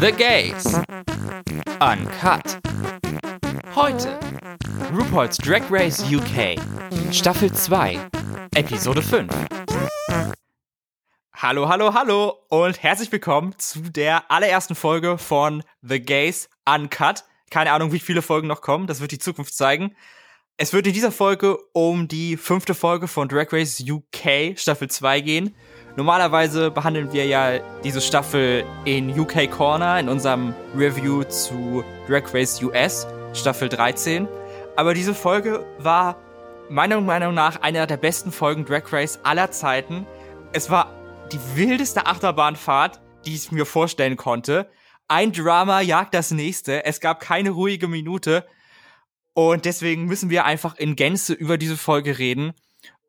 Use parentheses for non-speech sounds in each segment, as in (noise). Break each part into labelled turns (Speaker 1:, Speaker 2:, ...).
Speaker 1: The Gays. Uncut. Heute RuPaul's Drag Race UK. Staffel 2. Episode 5. Hallo, hallo, hallo und herzlich willkommen zu der allerersten Folge von The Gays Uncut. Keine Ahnung, wie viele Folgen noch kommen, das wird die Zukunft zeigen. Es wird in dieser Folge um die fünfte Folge von Drag Race UK Staffel 2 gehen. Normalerweise behandeln wir ja diese Staffel in UK Corner in unserem Review zu Drag Race US Staffel 13. Aber diese Folge war meiner Meinung nach einer der besten Folgen Drag Race aller Zeiten. Es war die wildeste Achterbahnfahrt, die ich mir vorstellen konnte. Ein Drama jagt das nächste. Es gab keine ruhige Minute. Und deswegen müssen wir einfach in Gänze über diese Folge reden.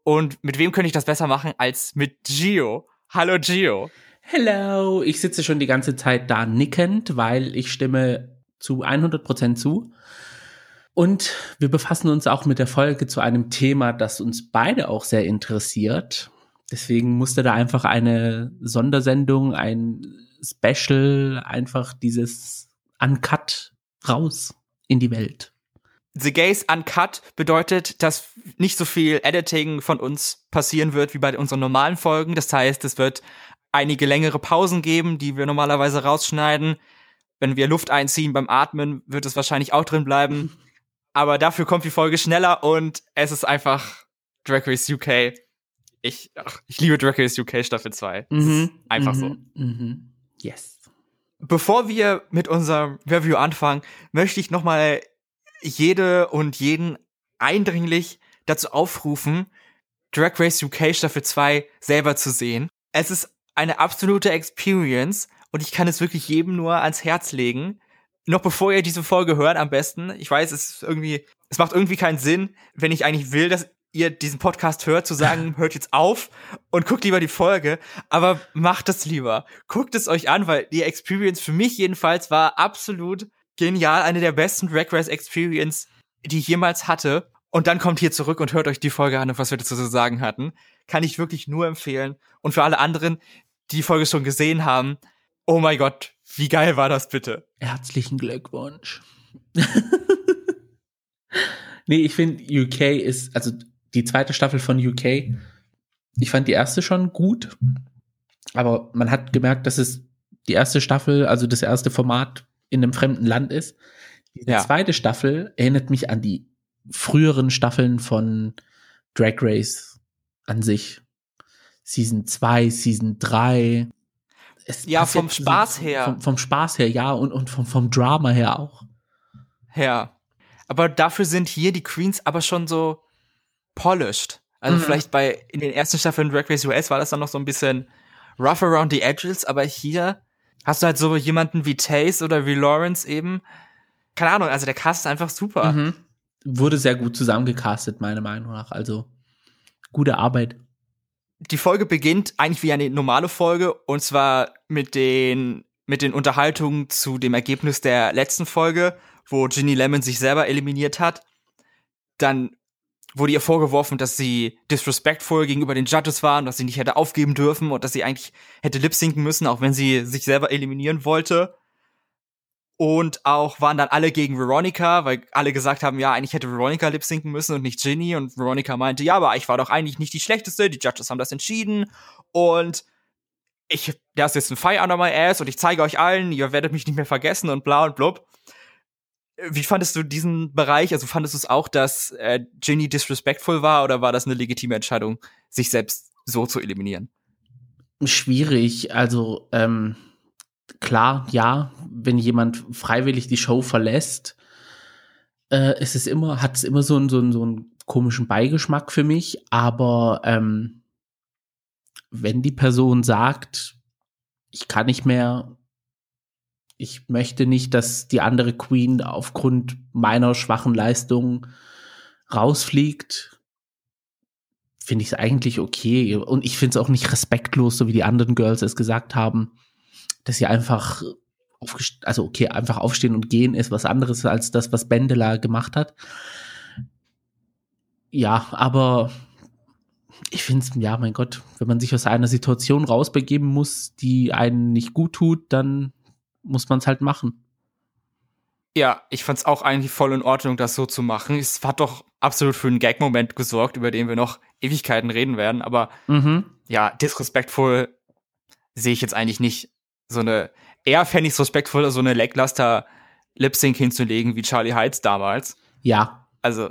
Speaker 1: Und mit wem könnte ich das besser machen als mit Gio? Hallo Gio.
Speaker 2: Hello, ich sitze schon die ganze Zeit da nickend, weil ich stimme zu 100% zu. Und wir befassen uns auch mit der Folge zu einem Thema, das uns beide auch sehr interessiert. Deswegen musste da einfach eine Sondersendung, ein Special, einfach dieses Uncut raus in die Welt.
Speaker 1: The Gays Uncut bedeutet, dass nicht so viel Editing von uns passieren wird wie bei unseren normalen Folgen. Das heißt, es wird einige längere Pausen geben, die wir normalerweise rausschneiden. Wenn wir Luft einziehen beim Atmen, wird es wahrscheinlich auch drin bleiben. (laughs) Aber dafür kommt die Folge schneller und es ist einfach Drag Race UK. Ich, ach, ich liebe Drag Race UK Staffel 2. Mhm, einfach mhm, so.
Speaker 2: Mhm. Yes.
Speaker 1: Bevor wir mit unserem Review anfangen, möchte ich nochmal jede und jeden eindringlich dazu aufrufen, Drag Race UK Staffel 2 selber zu sehen. Es ist eine absolute Experience und ich kann es wirklich jedem nur ans Herz legen. Noch bevor ihr diese Folge hört, am besten. Ich weiß, es ist irgendwie, es macht irgendwie keinen Sinn, wenn ich eigentlich will, dass ihr diesen Podcast hört, zu sagen, (laughs) hört jetzt auf und guckt lieber die Folge, aber macht es lieber. Guckt es euch an, weil die Experience für mich jedenfalls war absolut genial, eine der besten Drag Race Experience, die ich jemals hatte. Und dann kommt hier zurück und hört euch die Folge an, was wir dazu zu sagen hatten. Kann ich wirklich nur empfehlen. Und für alle anderen, die die Folge schon gesehen haben, oh mein Gott, wie geil war das bitte?
Speaker 2: Herzlichen Glückwunsch. (laughs) nee, ich finde, UK ist, also die zweite Staffel von UK, ich fand die erste schon gut, aber man hat gemerkt, dass es die erste Staffel, also das erste Format in einem fremden Land ist. Die ja. zweite Staffel erinnert mich an die früheren Staffeln von Drag Race an sich. Season 2, Season 3.
Speaker 1: Es ja, vom Spaß her.
Speaker 2: Vom, vom, Spaß her, ja, und, und vom, vom Drama her auch.
Speaker 1: Ja. Aber dafür sind hier die Queens aber schon so polished. Also mhm. vielleicht bei, in den ersten Staffeln Drag Race US war das dann noch so ein bisschen rough around the edges, aber hier hast du halt so jemanden wie Taze oder wie Lawrence eben. Keine Ahnung, also der Cast ist einfach super. Mhm.
Speaker 2: Wurde sehr gut zusammengecastet, meiner Meinung nach. Also gute Arbeit.
Speaker 1: Die Folge beginnt eigentlich wie eine normale Folge und zwar mit den mit den Unterhaltungen zu dem Ergebnis der letzten Folge, wo Ginny Lemon sich selber eliminiert hat. Dann wurde ihr vorgeworfen, dass sie disrespectful gegenüber den Judges war und dass sie nicht hätte aufgeben dürfen und dass sie eigentlich hätte lip-sinken müssen, auch wenn sie sich selber eliminieren wollte. Und auch waren dann alle gegen Veronica, weil alle gesagt haben, ja, eigentlich hätte Veronica lip-sinken müssen und nicht Ginny. Und Veronica meinte, ja, aber ich war doch eigentlich nicht die schlechteste, die Judges haben das entschieden. Und ich, da ist ein Fire under my ass und ich zeige euch allen, ihr werdet mich nicht mehr vergessen und bla und blub. Wie fandest du diesen Bereich? Also fandest du es auch, dass äh, Ginny disrespectful war oder war das eine legitime Entscheidung, sich selbst so zu eliminieren?
Speaker 2: Schwierig. Also ähm, klar, ja, wenn jemand freiwillig die Show verlässt, äh, ist es immer, hat es immer so einen, so, einen, so einen komischen Beigeschmack für mich. Aber ähm, wenn die Person sagt, ich kann nicht mehr, ich möchte nicht, dass die andere Queen aufgrund meiner schwachen Leistung rausfliegt. Finde ich es eigentlich okay. Und ich finde es auch nicht respektlos, so wie die anderen Girls es gesagt haben, dass sie einfach also okay, einfach aufstehen und gehen ist was anderes als das, was Bendela gemacht hat. Ja, aber ich finde es, ja, mein Gott, wenn man sich aus einer Situation rausbegeben muss, die einen nicht gut tut, dann muss man es halt machen.
Speaker 1: Ja, ich fand es auch eigentlich voll in Ordnung, das so zu machen. Es hat doch absolut für einen Gag-Moment gesorgt, über den wir noch Ewigkeiten reden werden. Aber mhm. ja, disrespektvoll sehe ich jetzt eigentlich nicht. So eine, eher fände ich es respektvoller, so eine lackluster Lip-Sync hinzulegen wie Charlie Heights damals.
Speaker 2: Ja.
Speaker 1: Also,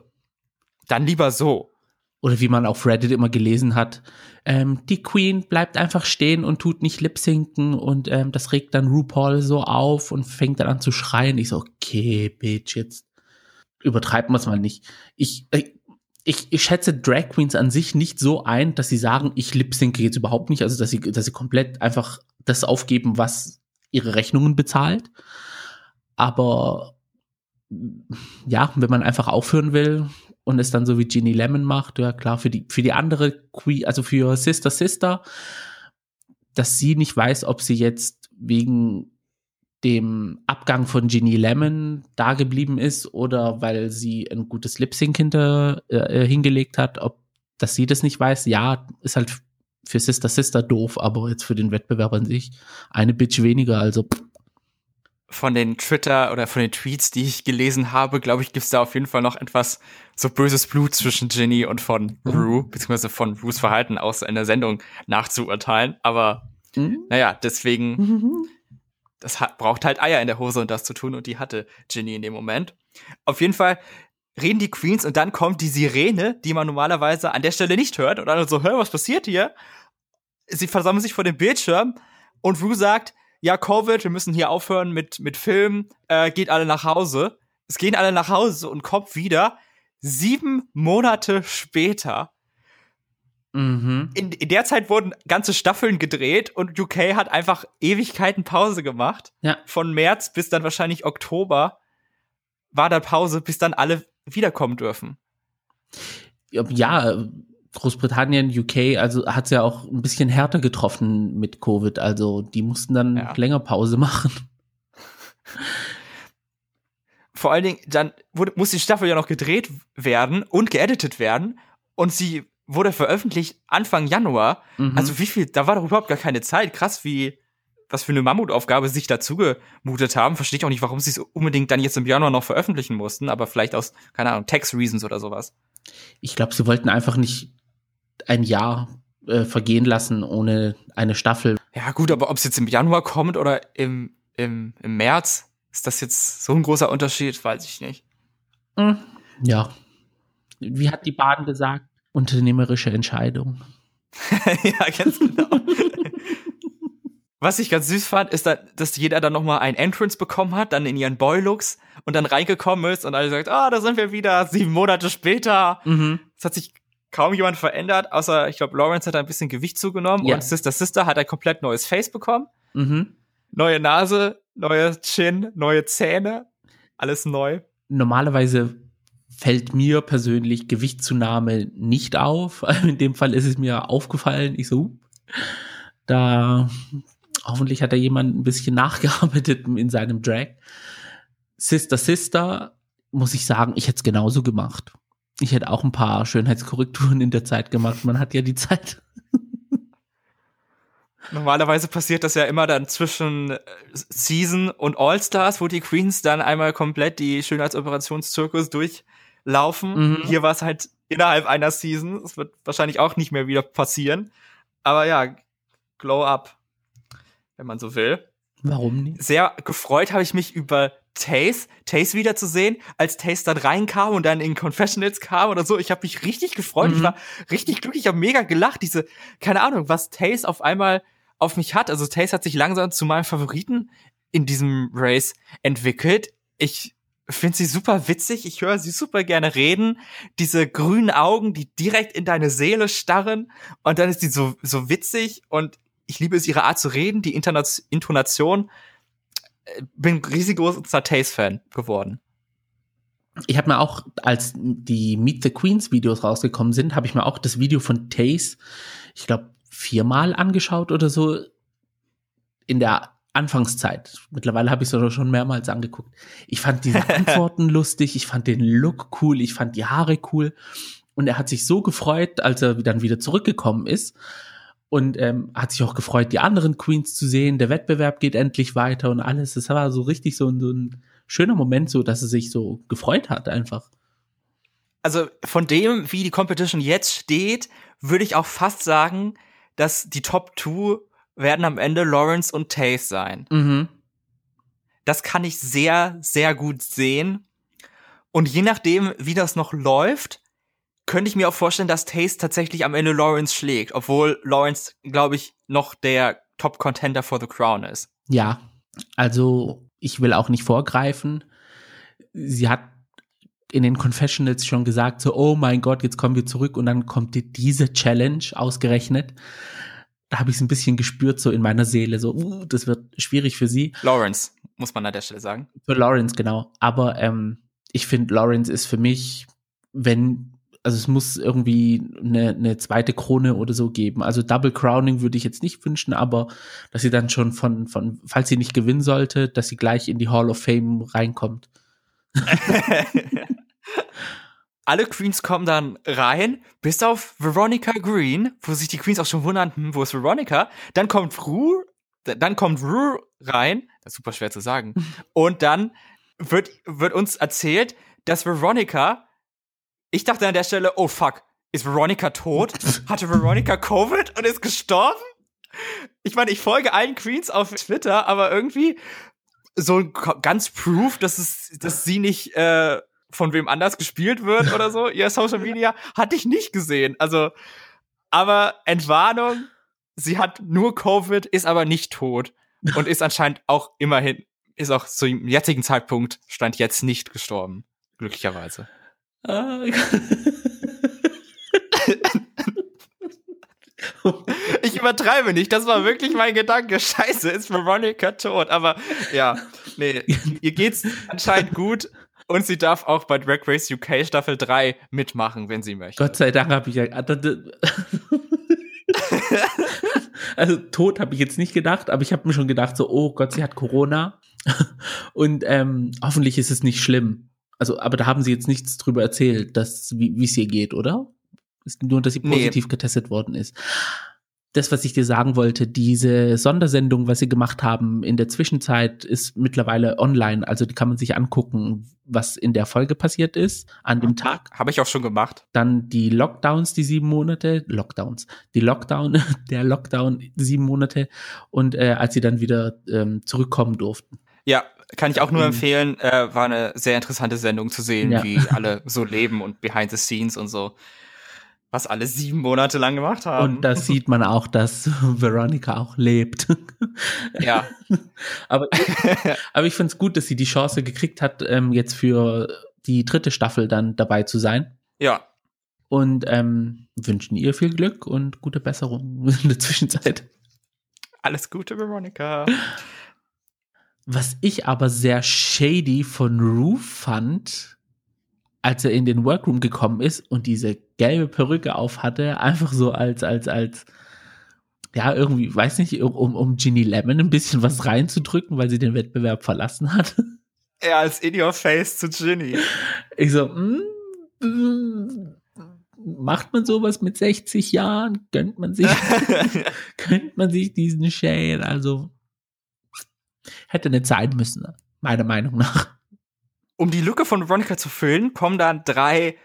Speaker 1: dann lieber so
Speaker 2: oder wie man auf Reddit immer gelesen hat, ähm, die Queen bleibt einfach stehen und tut nicht lip-sinken und ähm, das regt dann RuPaul so auf und fängt dann an zu schreien. Ich so, okay, Bitch, jetzt übertreibt man es mal nicht. Ich, äh, ich, ich schätze Drag Queens an sich nicht so ein, dass sie sagen, ich lip-sinke jetzt überhaupt nicht, also dass sie, dass sie komplett einfach das aufgeben, was ihre Rechnungen bezahlt. Aber ja, wenn man einfach aufhören will, und es dann so wie Ginny Lemon macht, ja klar, für die, für die andere Queen, also für Sister Sister, dass sie nicht weiß, ob sie jetzt wegen dem Abgang von Ginny Lemon da geblieben ist oder weil sie ein gutes Lip Sync hinter, äh, hingelegt hat, ob dass sie das nicht weiß, ja, ist halt für Sister Sister doof, aber jetzt für den Wettbewerb an sich eine Bitch weniger, also pff,
Speaker 1: von den Twitter oder von den Tweets, die ich gelesen habe, glaube ich, gibt's da auf jeden Fall noch etwas so böses Blut zwischen Ginny und von mhm. Rue, beziehungsweise von Rues Verhalten aus in der Sendung nachzuurteilen. Aber mhm. naja, deswegen, mhm. das hat, braucht halt Eier in der Hose, um das zu tun, und die hatte Ginny in dem Moment. Auf jeden Fall reden die Queens und dann kommt die Sirene, die man normalerweise an der Stelle nicht hört, und dann so, hör, was passiert hier? Sie versammeln sich vor dem Bildschirm und Rue sagt, ja, Covid, wir müssen hier aufhören mit, mit Filmen, äh, geht alle nach Hause. Es gehen alle nach Hause und kommt wieder sieben Monate später. Mhm. In, in der Zeit wurden ganze Staffeln gedreht und UK hat einfach Ewigkeiten Pause gemacht.
Speaker 2: Ja.
Speaker 1: Von März bis dann wahrscheinlich Oktober war da Pause, bis dann alle wiederkommen dürfen.
Speaker 2: Ja, Großbritannien, UK, also hat es ja auch ein bisschen härter getroffen mit Covid. Also die mussten dann ja. länger Pause machen.
Speaker 1: Vor allen Dingen, dann wurde, muss die Staffel ja noch gedreht werden und geeditet werden. Und sie wurde veröffentlicht Anfang Januar. Mhm. Also wie viel, da war doch überhaupt gar keine Zeit. Krass, wie, was für eine Mammutaufgabe sich dazu gemutet haben. Verstehe ich auch nicht, warum sie es unbedingt dann jetzt im Januar noch veröffentlichen mussten, aber vielleicht aus, keine Ahnung, Tax Reasons oder sowas.
Speaker 2: Ich glaube, sie wollten einfach nicht ein Jahr äh, vergehen lassen ohne eine Staffel.
Speaker 1: Ja, gut, aber ob es jetzt im Januar kommt oder im, im, im März, ist das jetzt so ein großer Unterschied? Weiß ich nicht.
Speaker 2: Hm, ja. Wie hat die Bahn gesagt? Unternehmerische Entscheidung. (laughs)
Speaker 1: ja, ganz genau. (laughs) Was ich ganz süß fand, ist, dass jeder dann nochmal ein Entrance bekommen hat, dann in ihren Boy-Looks und dann reingekommen ist und alle sagt, ah, da sind wir wieder, sieben Monate später. Mhm. Das hat sich kaum jemand verändert, außer ich glaube, Lawrence hat ein bisschen Gewicht zugenommen ja. und Sister Sister hat ein komplett neues Face bekommen. Mhm. Neue Nase, neue Chin, neue Zähne, alles neu.
Speaker 2: Normalerweise fällt mir persönlich Gewichtszunahme nicht auf. (laughs) In dem Fall ist es mir aufgefallen. Ich so, da hoffentlich hat da jemand ein bisschen (laughs) nachgearbeitet in seinem Drag. Sister Sister, muss ich sagen, ich hätte es genauso gemacht. Ich hätte auch ein paar Schönheitskorrekturen in der Zeit gemacht. Man hat ja die Zeit.
Speaker 1: Normalerweise passiert das ja immer dann zwischen äh, Season und All-Stars, wo die Queens dann einmal komplett die Schönheitsoperationszyklus durchlaufen. Mhm. Hier war es halt innerhalb einer Season. Es wird wahrscheinlich auch nicht mehr wieder passieren. Aber ja, Glow Up, wenn man so will.
Speaker 2: Warum nicht?
Speaker 1: Sehr gefreut habe ich mich über Taze, Taze wiederzusehen, als Taze dann reinkam und dann in Confessionals kam oder so. Ich habe mich richtig gefreut. Mhm. Ich war richtig glücklich, ich habe mega gelacht. Diese, keine Ahnung, was Taze auf einmal auf mich hat. Also Taze hat sich langsam zu meinem Favoriten in diesem Race entwickelt. Ich finde sie super witzig. Ich höre sie super gerne reden. Diese grünen Augen, die direkt in deine Seele starren. Und dann ist die so, so witzig und ich liebe es, ihre Art zu reden, die Intonation bin riesig großer Taste-Fan geworden.
Speaker 2: Ich habe mir auch, als die Meet the Queens Videos rausgekommen sind, habe ich mir auch das Video von Taze, ich glaube, viermal angeschaut oder so in der Anfangszeit. Mittlerweile habe ich es schon mehrmals angeguckt. Ich fand diese (laughs) Antworten lustig, ich fand den Look cool, ich fand die Haare cool. Und er hat sich so gefreut, als er dann wieder zurückgekommen ist. Und ähm, hat sich auch gefreut, die anderen Queens zu sehen. Der Wettbewerb geht endlich weiter und alles. Das war so richtig so, so ein schöner Moment, so dass er sich so gefreut hat einfach.
Speaker 1: Also von dem, wie die Competition jetzt steht, würde ich auch fast sagen, dass die Top 2 werden am Ende Lawrence und Taze sein.
Speaker 2: Mhm.
Speaker 1: Das kann ich sehr, sehr gut sehen. Und je nachdem, wie das noch läuft, könnte ich mir auch vorstellen, dass Taze tatsächlich am Ende Lawrence schlägt, obwohl Lawrence, glaube ich, noch der Top-Contender for the Crown ist.
Speaker 2: Ja, also ich will auch nicht vorgreifen. Sie hat in den Confessionals schon gesagt, so, oh mein Gott, jetzt kommen wir zurück und dann kommt die, diese Challenge ausgerechnet. Da habe ich es ein bisschen gespürt, so in meiner Seele, so, uh, das wird schwierig für sie.
Speaker 1: Lawrence, muss man an der Stelle sagen.
Speaker 2: Für Lawrence, genau. Aber ähm, ich finde, Lawrence ist für mich, wenn, also es muss irgendwie eine, eine zweite Krone oder so geben. Also Double Crowning würde ich jetzt nicht wünschen, aber dass sie dann schon von, von, falls sie nicht gewinnen sollte, dass sie gleich in die Hall of Fame reinkommt. (laughs)
Speaker 1: Alle Queens kommen dann rein, bis auf Veronica Green, wo sich die Queens auch schon wundern, hm, wo ist Veronica? Dann kommt Rue, dann kommt Rue rein, das ist super schwer zu sagen. (laughs) Und dann wird, wird uns erzählt, dass Veronica, ich dachte an der Stelle, oh fuck, ist Veronica tot? (laughs) Hatte Veronica Covid und ist gestorben? Ich meine, ich folge allen Queens auf Twitter, aber irgendwie so ganz Proof, dass es, dass sie nicht äh, von wem anders gespielt wird oder so, ihr Social Media, hatte ich nicht gesehen. Also, aber Entwarnung, sie hat nur Covid, ist aber nicht tot und ist anscheinend auch immerhin, ist auch zum jetzigen Zeitpunkt, stand jetzt nicht gestorben. Glücklicherweise. Ich übertreibe nicht, das war wirklich mein Gedanke. Scheiße, ist Veronica tot? Aber ja, nee, ihr geht's anscheinend gut. Und sie darf auch bei Drag Race UK Staffel 3 mitmachen, wenn sie möchte.
Speaker 2: Gott sei Dank habe ich ja. also tot habe ich jetzt nicht gedacht, aber ich habe mir schon gedacht, so, oh Gott, sie hat Corona. Und ähm, hoffentlich ist es nicht schlimm. Also, aber da haben sie jetzt nichts drüber erzählt, dass, wie es ihr geht, oder? Ist nur, dass sie positiv nee. getestet worden ist das, was ich dir sagen wollte, diese Sondersendung, was sie gemacht haben in der Zwischenzeit, ist mittlerweile online. Also die kann man sich angucken, was in der Folge passiert ist an dem Tag.
Speaker 1: Habe ich auch schon gemacht.
Speaker 2: Dann die Lockdowns, die sieben Monate, Lockdowns, die Lockdown, (laughs) der Lockdown sieben Monate und äh, als sie dann wieder ähm, zurückkommen durften.
Speaker 1: Ja, kann ich auch nur empfehlen. Äh, war eine sehr interessante Sendung zu sehen, ja. wie alle so leben und behind the scenes und so was alle sieben Monate lang gemacht haben.
Speaker 2: Und da sieht man auch, dass (laughs) Veronica auch lebt.
Speaker 1: Ja. (laughs)
Speaker 2: aber, aber ich finde es gut, dass sie die Chance gekriegt hat, ähm, jetzt für die dritte Staffel dann dabei zu sein.
Speaker 1: Ja.
Speaker 2: Und ähm, wünschen ihr viel Glück und gute Besserung (laughs) in der Zwischenzeit.
Speaker 1: Alles Gute, Veronica.
Speaker 2: Was ich aber sehr shady von Rue fand, als er in den Workroom gekommen ist und diese gelbe Perücke auf hatte, einfach so als, als, als, ja, irgendwie, weiß nicht, um, um Ginny Lemon ein bisschen was reinzudrücken, weil sie den Wettbewerb verlassen hat.
Speaker 1: Ja, als in your face zu Ginny.
Speaker 2: Ich so, mm, mm, macht man sowas mit 60 Jahren? Gönnt man sich, (laughs) gönnt man sich diesen Shade? Also, hätte nicht sein müssen, meiner Meinung nach
Speaker 1: um die Lücke von Veronica zu füllen, kommen dann drei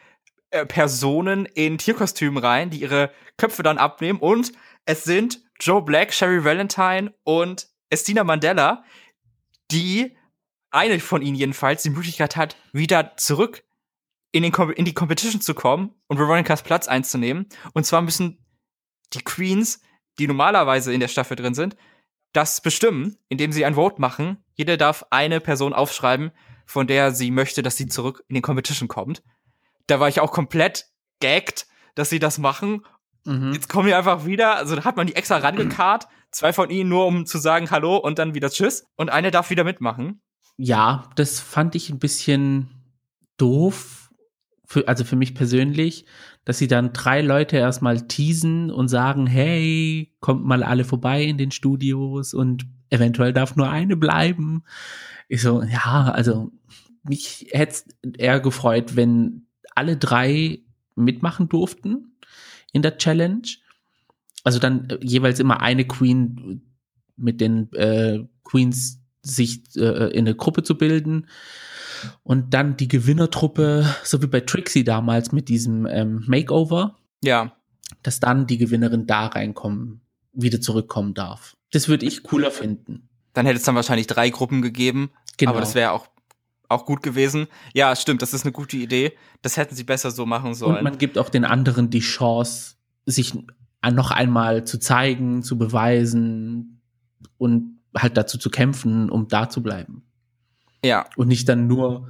Speaker 1: äh, Personen in Tierkostümen rein, die ihre Köpfe dann abnehmen. Und es sind Joe Black, Sherry Valentine und Estina Mandela, die eine von ihnen jedenfalls die Möglichkeit hat, wieder zurück in, den, in die Competition zu kommen und Veronicas Platz einzunehmen. Und zwar müssen die Queens, die normalerweise in der Staffel drin sind, das bestimmen, indem sie ein Vote machen. Jeder darf eine Person aufschreiben, von der sie möchte, dass sie zurück in den Competition kommt. Da war ich auch komplett gagged, dass sie das machen. Mhm. Jetzt kommen die einfach wieder, also da hat man die extra rangekarrt, zwei von ihnen nur um zu sagen Hallo und dann wieder Tschüss und eine darf wieder mitmachen.
Speaker 2: Ja, das fand ich ein bisschen doof, für, also für mich persönlich, dass sie dann drei Leute erstmal teasen und sagen, hey, kommt mal alle vorbei in den Studios und eventuell darf nur eine bleiben. Ich so, ja, also mich hätte eher gefreut, wenn alle drei mitmachen durften in der Challenge. Also dann äh, jeweils immer eine Queen mit den äh, Queens sich äh, in eine Gruppe zu bilden und dann die Gewinnertruppe, so wie bei Trixie damals mit diesem ähm, Makeover,
Speaker 1: Ja.
Speaker 2: dass dann die Gewinnerin da reinkommen, wieder zurückkommen darf. Das würde ich cooler finden.
Speaker 1: Dann hätte es dann wahrscheinlich drei Gruppen gegeben.
Speaker 2: Genau.
Speaker 1: Aber das wäre auch, auch gut gewesen. Ja, stimmt, das ist eine gute Idee. Das hätten sie besser so machen
Speaker 2: Und
Speaker 1: sollen.
Speaker 2: man gibt auch den anderen die Chance, sich noch einmal zu zeigen, zu beweisen und halt dazu zu kämpfen, um da zu bleiben.
Speaker 1: Ja,
Speaker 2: Und nicht dann nur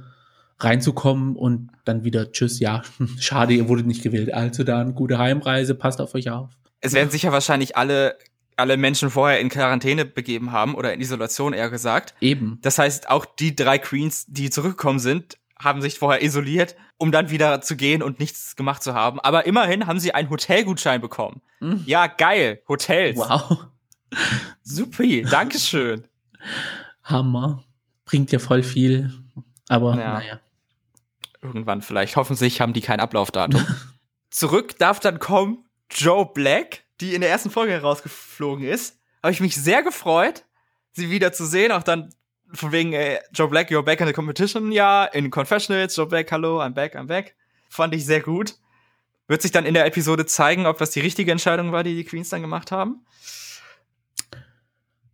Speaker 2: reinzukommen und dann wieder Tschüss, ja, (laughs) schade, ihr wurdet nicht gewählt. Also dann, gute Heimreise, passt auf euch auf.
Speaker 1: es werden sich ja wahrscheinlich alle, alle Menschen vorher in Quarantäne begeben haben oder in Isolation eher gesagt.
Speaker 2: Eben.
Speaker 1: Das heißt, auch die drei Queens, die zurückgekommen sind, haben sich vorher isoliert, um dann wieder zu gehen und nichts gemacht zu haben. Aber immerhin haben sie einen Hotelgutschein bekommen.
Speaker 2: Mhm.
Speaker 1: Ja, geil. Hotels.
Speaker 2: Wow.
Speaker 1: Supi. Dankeschön.
Speaker 2: Hammer. Bringt ja voll viel. Aber
Speaker 1: Ja.
Speaker 2: naja.
Speaker 1: Irgendwann vielleicht. Hoffentlich haben die kein Ablaufdatum. (laughs) Zurück darf dann kommen Joe Black, die in der ersten Folge herausgeflogen ist. Habe ich mich sehr gefreut, sie wieder zu sehen. Auch dann von wegen äh, Joe Black, you're back in the competition. Ja, in Confessionals. Joe Black, hallo, I'm back, I'm back. Fand ich sehr gut. Wird sich dann in der Episode zeigen, ob das die richtige Entscheidung war, die die Queens dann gemacht haben.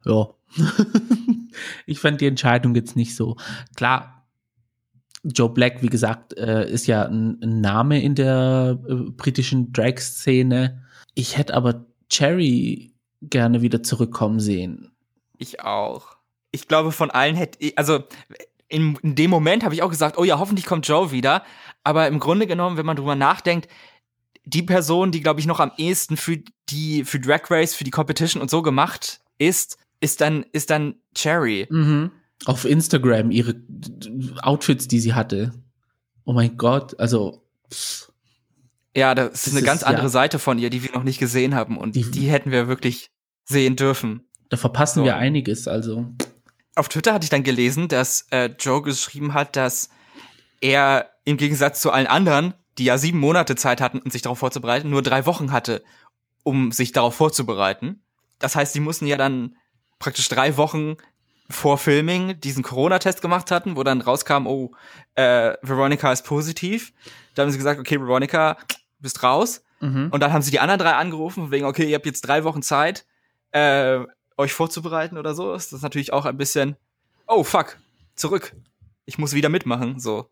Speaker 2: Ja. (laughs) ich fand die Entscheidung jetzt nicht so. Klar, Joe Black, wie gesagt, äh, ist ja ein, Name in der äh, britischen Drag-Szene. Ich hätte aber Cherry gerne wieder zurückkommen sehen.
Speaker 1: Ich auch. Ich glaube, von allen hätte ich, also in, in dem Moment habe ich auch gesagt, oh ja, hoffentlich kommt Joe wieder. Aber im Grunde genommen, wenn man drüber nachdenkt, die Person, die, glaube ich, noch am ehesten für die, für Drag Race, für die Competition und so gemacht ist, ist dann, ist dann Cherry.
Speaker 2: Mhm. Auf Instagram ihre Outfits, die sie hatte. Oh mein Gott, also pff,
Speaker 1: Ja, das ist
Speaker 2: Das
Speaker 1: eine
Speaker 2: ist,
Speaker 1: ganz andere
Speaker 2: ja.
Speaker 1: Seite von ihr, die wir noch nicht gesehen haben. Und
Speaker 2: Die-
Speaker 1: die, hätten wir wirklich sehen dürfen.
Speaker 2: da verpassen
Speaker 1: So.
Speaker 2: wir einiges. Also
Speaker 1: auf Twitter hatte ich dann gelesen, dass äh, Joe geschrieben hat, dass er im Gegensatz zu allen anderen, die ja sieben Monate Zeit hatten, um sich darauf vorzubereiten, nur drei Wochen hatte, um sich darauf vorzubereiten. Das heißt, die mussten ja dann praktisch drei Wochen vor Filming diesen Corona-Test gemacht hatten, wo dann rauskam, oh, äh, Veronica ist positiv. Da haben sie gesagt, okay, Veronica, bist raus.
Speaker 2: mhm.
Speaker 1: Und dann haben sie die anderen drei angerufen, wegen, okay, ihr habt jetzt drei Wochen Zeit, äh, euch vorzubereiten oder so. Ist das natürlich auch ein bisschen, oh fuck, zurück. Ich muss wieder mitmachen, so.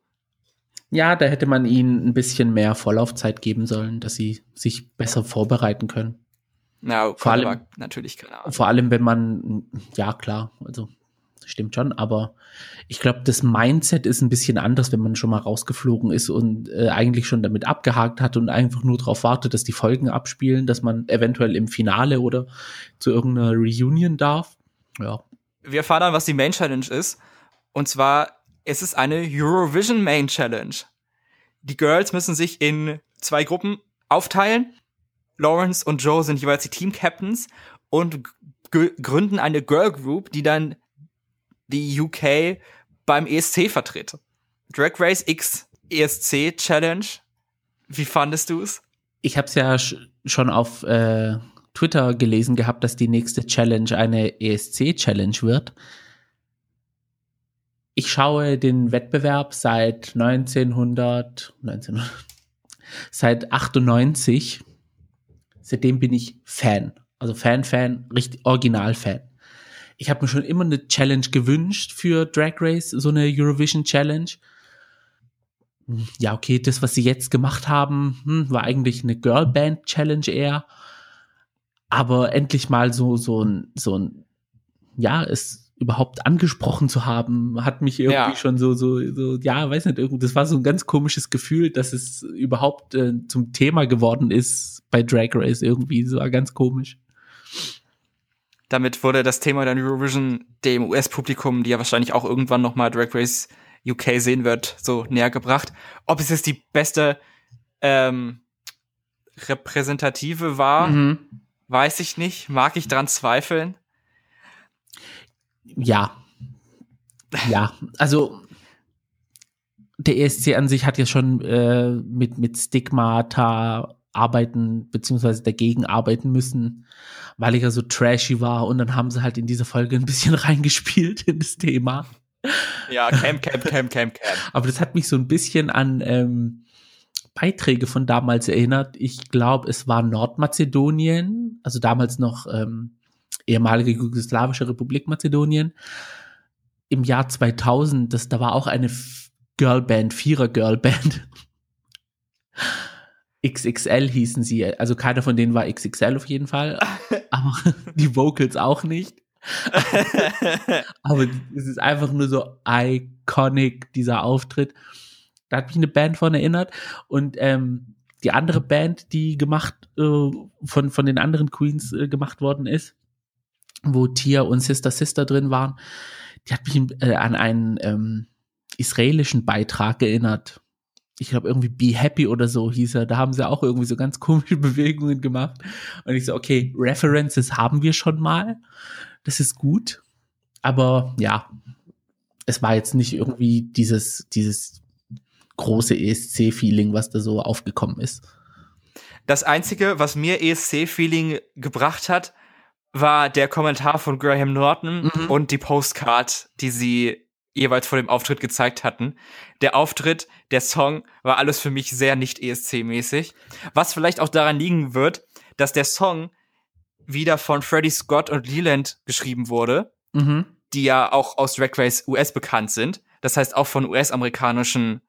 Speaker 2: ja, da hätte man ihnen ein bisschen mehr Vorlaufzeit geben sollen, dass sie sich besser vorbereiten können.
Speaker 1: Na,
Speaker 2: Vor allem-
Speaker 1: natürlich keine Ahnung.
Speaker 2: Vor allem, wenn man, ja klar, also stimmt schon, aber ich glaube, das Mindset ist ein bisschen anders, wenn man schon mal rausgeflogen ist und äh, eigentlich schon damit abgehakt hat und einfach nur darauf wartet, dass die Folgen abspielen, dass man eventuell im Finale oder zu irgendeiner Reunion darf. Ja.
Speaker 1: Wir erfahren dann, was die Main Challenge ist. Und zwar, es ist eine Eurovision Main Challenge. Die Girls müssen sich in zwei Gruppen aufteilen. Lawrence und Joe sind jeweils die Team Captains und gründen eine Girl Group, die dann die UK beim ESC vertritt. Drag Race X ESC Challenge. Wie fandest du es?
Speaker 2: Ich habe es ja sch schon auf äh, Twitter gelesen gehabt, dass die nächste Challenge eine ESC-Challenge wird. Ich schaue den Wettbewerb seit 1900, 1900 seit 98. Seitdem bin ich Fan. Also Fan, Fan, richtig Original-Fan. Ich habe mir schon immer eine Challenge gewünscht für Drag Race, so eine Eurovision Challenge ja, okay, das, was sie jetzt gemacht haben, hm, war eigentlich eine Girlband-Challenge eher. Aber endlich mal so, so ein, so ein, ja, es überhaupt angesprochen zu haben, hat mich irgendwie
Speaker 1: Ja.
Speaker 2: schon so, so, so, ja, weiß nicht, irgendwie, das war so ein ganz komisches Gefühl, dass es überhaupt äh, zum Thema geworden ist bei Drag Race irgendwie. War ganz komisch.
Speaker 1: Damit wurde das Thema der Eurovision dem US-Publikum, die ja wahrscheinlich auch irgendwann noch mal Drag Race UK sehen wird, so näher gebracht. Ob es jetzt die beste ähm, Repräsentative war,
Speaker 2: Mhm.
Speaker 1: weiß ich nicht. Mag ich dran zweifeln.
Speaker 2: Ja. Ja, also der ESC an sich hat ja schon äh, mit, mit Stigmata arbeiten, beziehungsweise dagegen arbeiten müssen, weil er ja so trashy war und dann haben sie halt in dieser Folge ein bisschen (laughs) reingespielt in das Thema.
Speaker 1: Ja, Camp, Camp, Camp, Camp, Camp.
Speaker 2: Aber das hat mich so ein bisschen an ähm, Beiträge von damals erinnert. Ich glaube, es war Nordmazedonien, also damals noch ähm, ehemalige jugoslawische Republik Mazedonien. Im Jahr 2000, das, da war auch eine Girlband, Vierer Girlband. (laughs) XXL hießen sie. Also keiner von denen war XXL auf jeden Fall. (laughs) Aber (laughs) die Vocals auch nicht. Aber es ist einfach nur so iconic, dieser Auftritt. Da hat mich eine Band von erinnert. Und ähm, die andere Band, die gemacht, äh, von, von den anderen Queens äh, gemacht worden ist, wo Tia und Sister Sister drin waren, die hat mich äh, an einen ähm, israelischen Beitrag erinnert. Ich glaube, irgendwie Be Happy oder so hieß er. Da haben sie auch irgendwie so ganz (laughs) komische Bewegungen gemacht. Und ich so, okay, References haben wir schon mal. Das ist gut. Aber ja, es war jetzt nicht irgendwie dieses, dieses große ESC-Feeling, was da so aufgekommen ist.
Speaker 1: Das Einzige, was mir ESC-Feeling gebracht hat, war der Kommentar von Graham Norton mhm. und die Postcard, die sie jeweils vor dem Auftritt gezeigt hatten. Der Auftritt, der Song war alles für mich sehr nicht ESC-mäßig. Was vielleicht auch daran liegen wird, dass der Song wieder von Freddie Scott und Leland geschrieben wurde, mhm. die ja auch aus Drag Race US bekannt sind. Das heißt auch von US-amerikanischen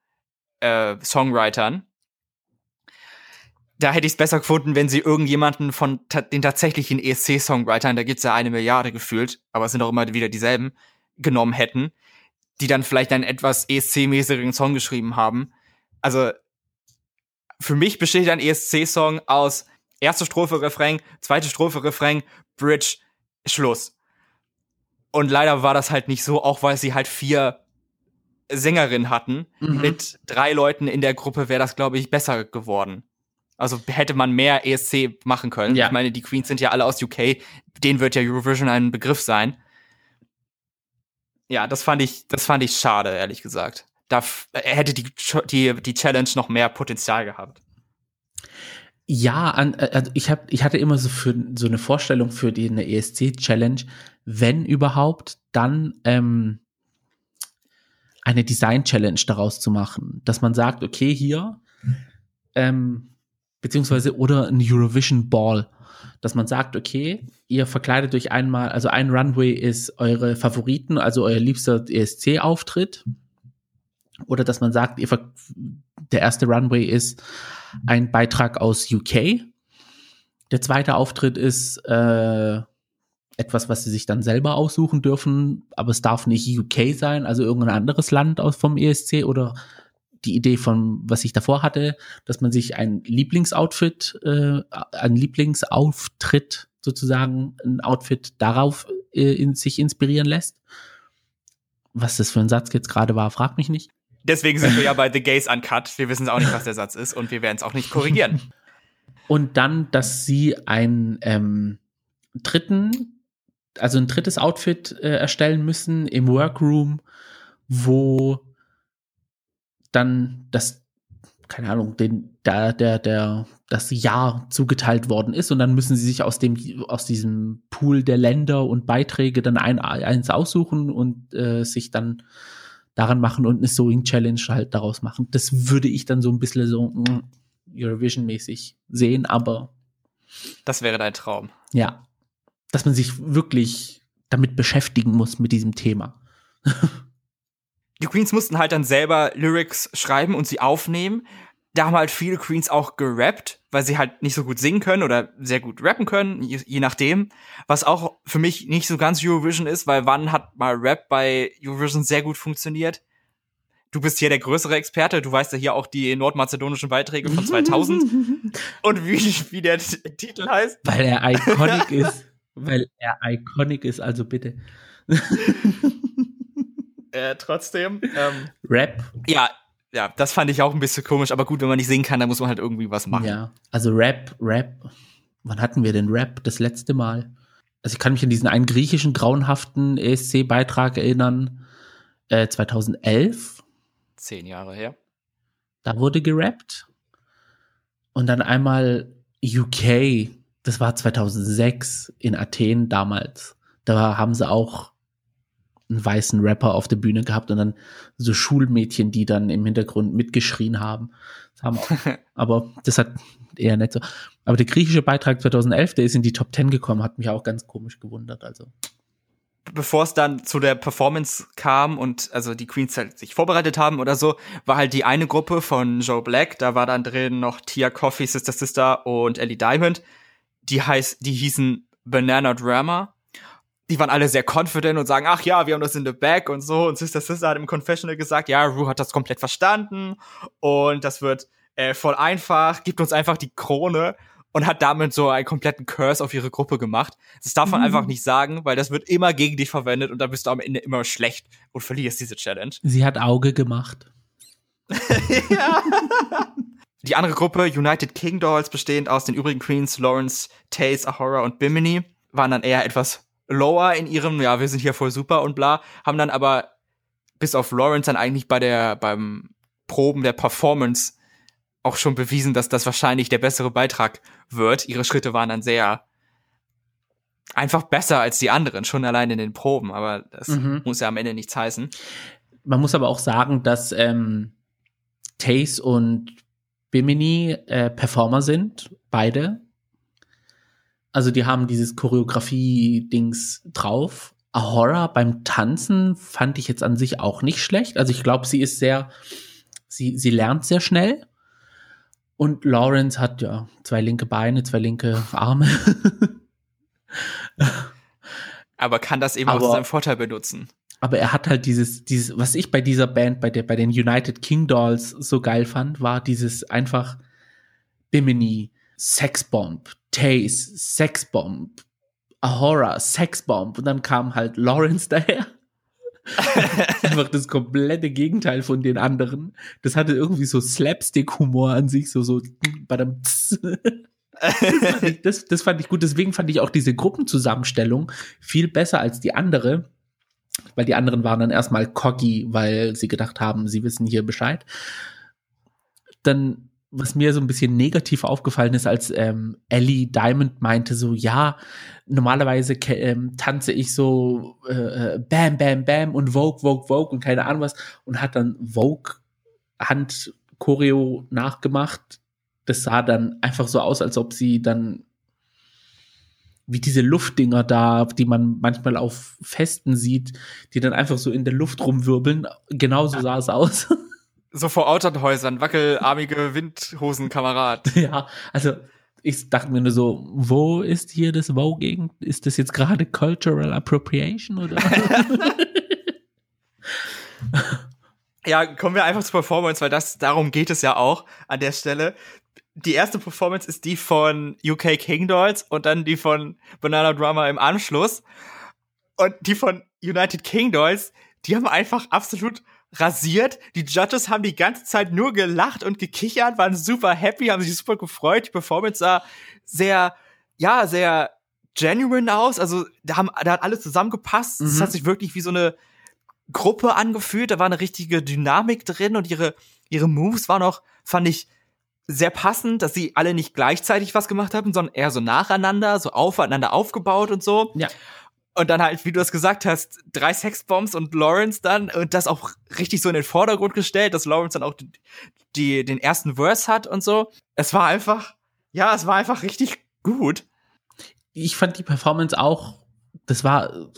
Speaker 1: äh, Songwritern. Da hätte ich es besser gefunden, wenn sie irgendjemanden von ta den tatsächlichen ESC-Songwritern, da gibt's ja eine Milliarde gefühlt, aber es sind auch immer wieder dieselben, genommen hätten, die dann vielleicht einen etwas ESC-mäßigen Song geschrieben haben. Also für mich besteht ein ESC-Song aus erste Strophe Refrain, zweite Strophe Refrain, Bridge, Schluss. Und leider war das halt nicht so, auch weil sie halt vier Sängerinnen hatten. Mhm. Mit drei Leuten in der Gruppe wäre das, glaube ich, besser geworden. Also hätte man mehr ESC machen können. Ja. Ich meine, die Queens sind ja alle aus UK. Denen wird ja Eurovision ein Begriff sein ja, das fand ich, das fand ich schade, ehrlich gesagt. Da hätte die, die, die Challenge noch mehr Potenzial gehabt.
Speaker 2: Ja, an, also ich hab, ich hatte immer so für so eine Vorstellung für die eine ESC Challenge, wenn überhaupt, dann ähm, eine Design Challenge daraus zu machen, dass man sagt, okay, hier ähm, beziehungsweise oder ein Eurovision Ball dass man sagt, okay, ihr verkleidet euch einmal, also ein Runway ist eure Favoriten, also euer liebster ESC-Auftritt. Oder dass man sagt, ihr der erste Runway ist ein Beitrag aus UK. Der zweite Auftritt ist äh, etwas, was sie sich dann selber aussuchen dürfen, aber es darf nicht UK sein, also irgendein anderes Land aus vom ESC oder die Idee von, was ich davor hatte, dass man sich ein Lieblingsoutfit, äh, ein Lieblingsauftritt sozusagen, ein Outfit darauf äh, in sich inspirieren lässt. Was das für ein Satz jetzt gerade war, frag mich nicht.
Speaker 1: Deswegen sind wir ja (laughs) bei The Gays Uncut. Wir wissen auch nicht, was der Satz ist und wir werden es auch nicht korrigieren. (laughs)
Speaker 2: Und dann, dass sie einen ähm, dritten, also ein drittes Outfit äh, erstellen müssen im Workroom, wo dann das, keine Ahnung, den, da, der, der, das Jahr zugeteilt worden ist und dann müssen sie sich aus dem, aus diesem Pool der Länder und Beiträge dann ein, eins aussuchen und äh, sich dann daran machen und eine Sewing Challenge halt daraus machen. Das würde ich dann so ein bisschen so mm, Eurovision-mäßig sehen, aber.
Speaker 1: Das wäre dein Traum.
Speaker 2: Ja. Dass man sich wirklich damit beschäftigen muss mit diesem Thema. (laughs)
Speaker 1: die Queens mussten halt dann selber Lyrics schreiben und sie aufnehmen. Da haben halt viele Queens auch gerappt, weil sie halt nicht so gut singen können oder sehr gut rappen können, je, je nachdem. Was auch für mich nicht so ganz Eurovision ist, weil wann hat mal Rap bei Eurovision sehr gut funktioniert? Du bist hier der größere Experte, du weißt ja hier auch die nordmazedonischen Beiträge von 2000 (laughs) und wie, wie der Titel heißt.
Speaker 2: Weil er iconic ist, weil er iconic ist, also bitte. (laughs)
Speaker 1: äh, trotzdem. Ähm,
Speaker 2: Rap.
Speaker 1: Ja, ja, das fand ich auch ein bisschen komisch, aber gut, wenn man nicht singen kann, dann muss man halt irgendwie was machen.
Speaker 2: Ja, also Rap, Rap. Wann hatten wir denn Rap das letzte Mal? Also ich kann mich an diesen einen griechischen grauenhaften ESC-Beitrag erinnern, äh, 2011.
Speaker 1: zehn Jahre her.
Speaker 2: Da wurde gerappt. Und dann einmal UK, das war 2006 in Athen damals. Da haben sie auch einen weißen Rapper auf der Bühne gehabt und dann so Schulmädchen, die dann im Hintergrund mitgeschrien haben. (laughs) Aber das hat eher nicht so. Aber der griechische Beitrag 2011, der ist in die Top 10 gekommen, hat mich auch ganz komisch gewundert. Also
Speaker 1: bevor es dann zu der Performance kam und also die Queens halt sich vorbereitet haben oder so, war halt die eine Gruppe von Joe Black, da war dann drin noch Tia Coffee, Sister Sister und Ellie Diamond. Die heißt, die hießen Banana Drama. Die waren alle sehr confident und sagen, ach ja, wir haben das in the back und so. Und Sister Sister hat im Confessional gesagt, ja, Rue hat das komplett verstanden und das wird äh, voll einfach, gibt uns einfach die Krone und hat damit so einen kompletten Curse auf ihre Gruppe gemacht. Das darf man mhm. einfach nicht sagen, weil das wird immer gegen dich verwendet und dann bist du am Ende immer schlecht und verlierst diese Challenge.
Speaker 2: Sie hat Auge gemacht. (laughs)
Speaker 1: ja. Die andere Gruppe, United King Dolls, bestehend aus den übrigen Queens, Lawrence, Taze, Ahura und Bimini, waren dann eher etwas lower in ihrem, ja, wir sind hier voll super und bla, haben dann aber bis auf Lawrence dann eigentlich bei der, beim Proben der Performance auch schon bewiesen, dass das wahrscheinlich der bessere Beitrag wird. Ihre Schritte waren dann sehr einfach besser als die anderen, schon allein in den Proben, aber das mhm. muss ja am Ende nichts heißen.
Speaker 2: Man muss aber auch sagen, dass ähm, Tace und Bimini äh, Performer sind, beide. Also die haben dieses Choreografie-Dings drauf. Ahora beim Tanzen fand ich jetzt an sich auch nicht schlecht. Also ich glaube, sie ist sehr, sie, sie lernt sehr schnell. Und Lawrence hat ja zwei linke Beine, zwei linke Arme. (laughs)
Speaker 1: aber kann das eben aber, auch zu seinem Vorteil benutzen.
Speaker 2: Aber er hat halt dieses, dieses, was ich bei dieser Band, bei der, bei den United King Dolls so geil fand, war dieses einfach Bimini, Sexbomb, Taze, Sexbomb, Ahora, Sexbomb. Und dann kam halt Lawrence (laughs) daher Einfach das komplette Gegenteil von den anderen. Das hatte irgendwie so Slapstick-Humor an sich, so, so, badam, das, das fand ich gut. Deswegen fand ich auch diese Gruppenzusammenstellung viel besser als die andere. Weil die anderen waren dann erstmal cocky, weil sie gedacht haben, sie wissen hier Bescheid. Dann was mir so ein bisschen negativ aufgefallen ist, als ähm, Ellie Diamond meinte so, ja, normalerweise ähm, tanze ich so äh, äh, Bam, Bam, Bam und Vogue, Vogue, Vogue und keine Ahnung was und hat dann Vogue Hand Choreo nachgemacht. Das sah dann einfach so aus, als ob sie dann wie diese Luftdinger da, die man manchmal auf Festen sieht, die dann einfach so in der Luft rumwirbeln. Genauso sah es aus. (laughs)
Speaker 1: So vor Autohäusern, wackelarmige Windhosenkamerad. (laughs)
Speaker 2: Ja, also ich dachte mir nur so, wo ist hier das Voging? Ist das jetzt gerade Cultural Appropriation oder? (laughs)
Speaker 1: ja, kommen wir einfach zur Performance, weil das darum geht es ja auch an der Stelle. Die erste Performance ist die von UK King Dolls und dann die von Banana Drama im Anschluss. Und die von United King Dolls, die haben einfach absolut rasiert. Die Judges haben die ganze Zeit nur gelacht und gekichert, waren super happy, haben sich super gefreut. Die Performance sah sehr, ja, sehr genuine aus. Also da haben, da hat alles zusammengepasst. Es mhm. hat sich wirklich wie so eine Gruppe angefühlt. Da war eine richtige Dynamik drin und ihre, ihre Moves waren auch, fand ich, sehr passend, dass sie alle nicht gleichzeitig was gemacht haben, sondern eher so nacheinander, so aufeinander aufgebaut und so.
Speaker 2: Ja.
Speaker 1: Und dann halt, wie du es gesagt hast, drei Sexbombs und Lawrence dann und das auch richtig so in den Vordergrund gestellt, dass Lawrence dann auch die, die, den ersten Verse hat und so. Es war einfach, ja, es war einfach richtig gut.
Speaker 2: Ich fand die Performance auch, das war,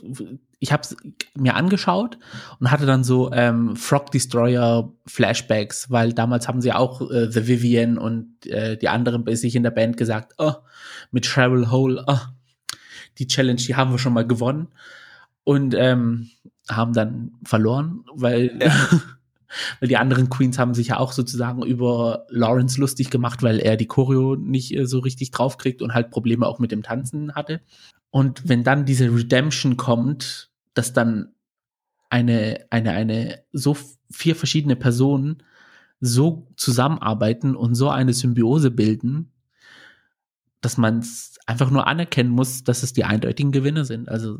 Speaker 2: ich habe es mir angeschaut und hatte dann so ähm, Frog Destroyer Flashbacks, weil damals haben sie auch äh, The Vivian und äh, die anderen bei sich in der Band gesagt, oh, mit Cheryl Hole, oh, die Challenge, die haben wir schon mal gewonnen und ähm, haben dann verloren, weil, ja. (laughs) weil die anderen Queens haben sich ja auch sozusagen über Lawrence lustig gemacht, weil er die Choreo nicht äh, so richtig draufkriegt und halt Probleme auch mit dem Tanzen hatte. Und wenn dann diese Redemption kommt, dass dann eine, eine, eine, so vier verschiedene Personen so zusammenarbeiten und so eine Symbiose bilden, dass man es einfach nur anerkennen muss, dass es die eindeutigen Gewinner sind. Also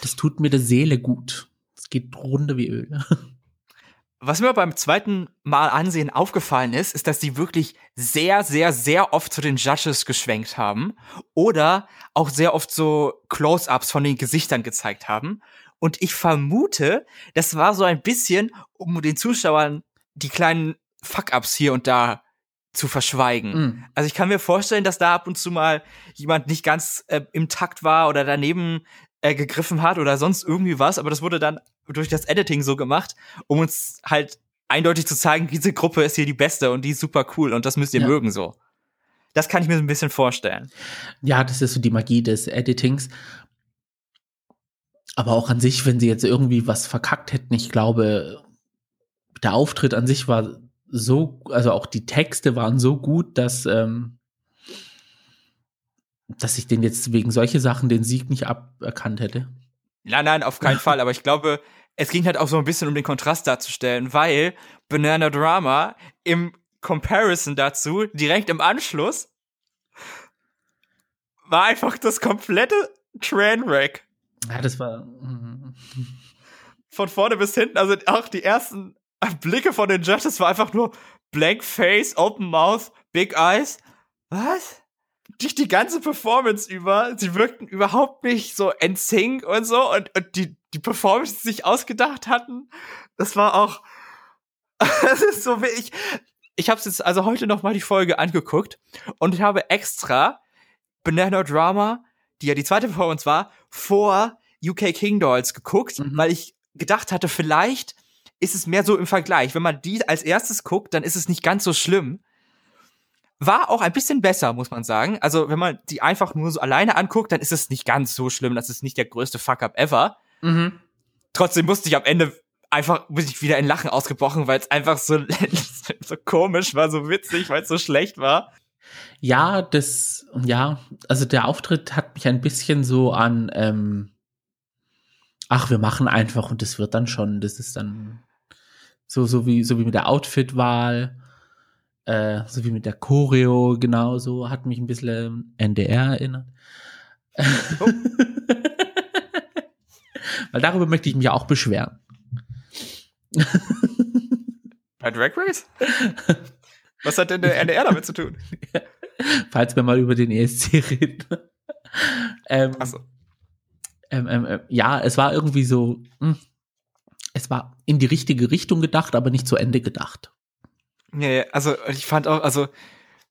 Speaker 2: das tut mir der Seele gut. Es geht runter wie Öl.
Speaker 1: was mir beim zweiten Mal ansehen aufgefallen ist, ist, dass die wirklich sehr, sehr, sehr oft zu den Judges geschwenkt haben oder auch sehr oft so Close-ups von den Gesichtern gezeigt haben. Und ich vermute, das war so ein bisschen, um den Zuschauern die kleinen Fuck-ups hier und da zu verschweigen.
Speaker 2: Mhm.
Speaker 1: Also ich kann mir vorstellen, dass da ab und zu mal jemand nicht ganz äh, im Takt war oder daneben äh, gegriffen hat oder sonst irgendwie was, aber das wurde dann durch das Editing so gemacht, um uns halt eindeutig zu zeigen, diese Gruppe ist hier die beste und die ist super cool und das müsst ihr
Speaker 2: Ja.
Speaker 1: mögen so. Das kann ich mir so ein bisschen vorstellen.
Speaker 2: Ja, das ist so die Magie des Editings. Aber auch an sich, wenn sie jetzt irgendwie was verkackt hätten, ich glaube, der Auftritt an sich war so, also auch die Texte waren so gut, dass, ähm, dass ich den jetzt wegen solche Sachen den Sieg nicht aberkannt hätte.
Speaker 1: Nein, nein, auf keinen (laughs) Fall, aber ich glaube, es ging halt auch so ein bisschen um den Kontrast darzustellen, weil Banana Drama im Comparison dazu, direkt im Anschluss, war einfach das komplette Trainwreck.
Speaker 2: Ja, das war. mm,
Speaker 1: von vorne bis hinten, also auch die ersten Blicke von den Judges war einfach nur Blank Face, Open Mouth, Big Eyes. Was? Durch die ganze Performance über, sie wirkten überhaupt nicht so in Sync und so und, und die, die Performance, die sie sich ausgedacht hatten, das war auch, (laughs) das ist so wie ich, ich habe jetzt also heute noch mal die Folge angeguckt und ich habe extra Banana Drama, die ja die zweite Performance war, vor UK King Dolls geguckt,
Speaker 2: Mhm.
Speaker 1: weil ich gedacht hatte, vielleicht ist es mehr so im Vergleich. Wenn man die als erstes guckt, dann ist es nicht ganz so schlimm. War auch ein bisschen besser, muss man sagen. Also, wenn man die einfach nur so alleine anguckt, dann ist es nicht ganz so schlimm. Das ist nicht der größte Fuck-up ever.
Speaker 2: Mhm.
Speaker 1: Trotzdem musste ich am Ende einfach, bin ich wieder in Lachen ausgebrochen, weil es einfach so, (laughs) so komisch war, so witzig, weil es so schlecht war.
Speaker 2: Ja, das, ja, also der Auftritt hat mich ein bisschen so an, ähm, ach, wir machen einfach und das wird dann schon, das ist dann so, so wie, so wie mit der Outfitwahl, äh, so wie mit der Choreo, genauso, hat mich ein bisschen NDR erinnert.
Speaker 1: Oh. (laughs)
Speaker 2: Weil darüber möchte ich mich auch beschweren. (laughs)
Speaker 1: Bei Drag Race? Was hat denn der NDR damit zu tun? (laughs)
Speaker 2: Falls wir mal über den ESC reden. ähm,
Speaker 1: Achso.
Speaker 2: ähm, ähm, ja, es war irgendwie so, hm, es war in die richtige Richtung gedacht, aber nicht zu Ende gedacht.
Speaker 1: Nee, also ich fand auch, also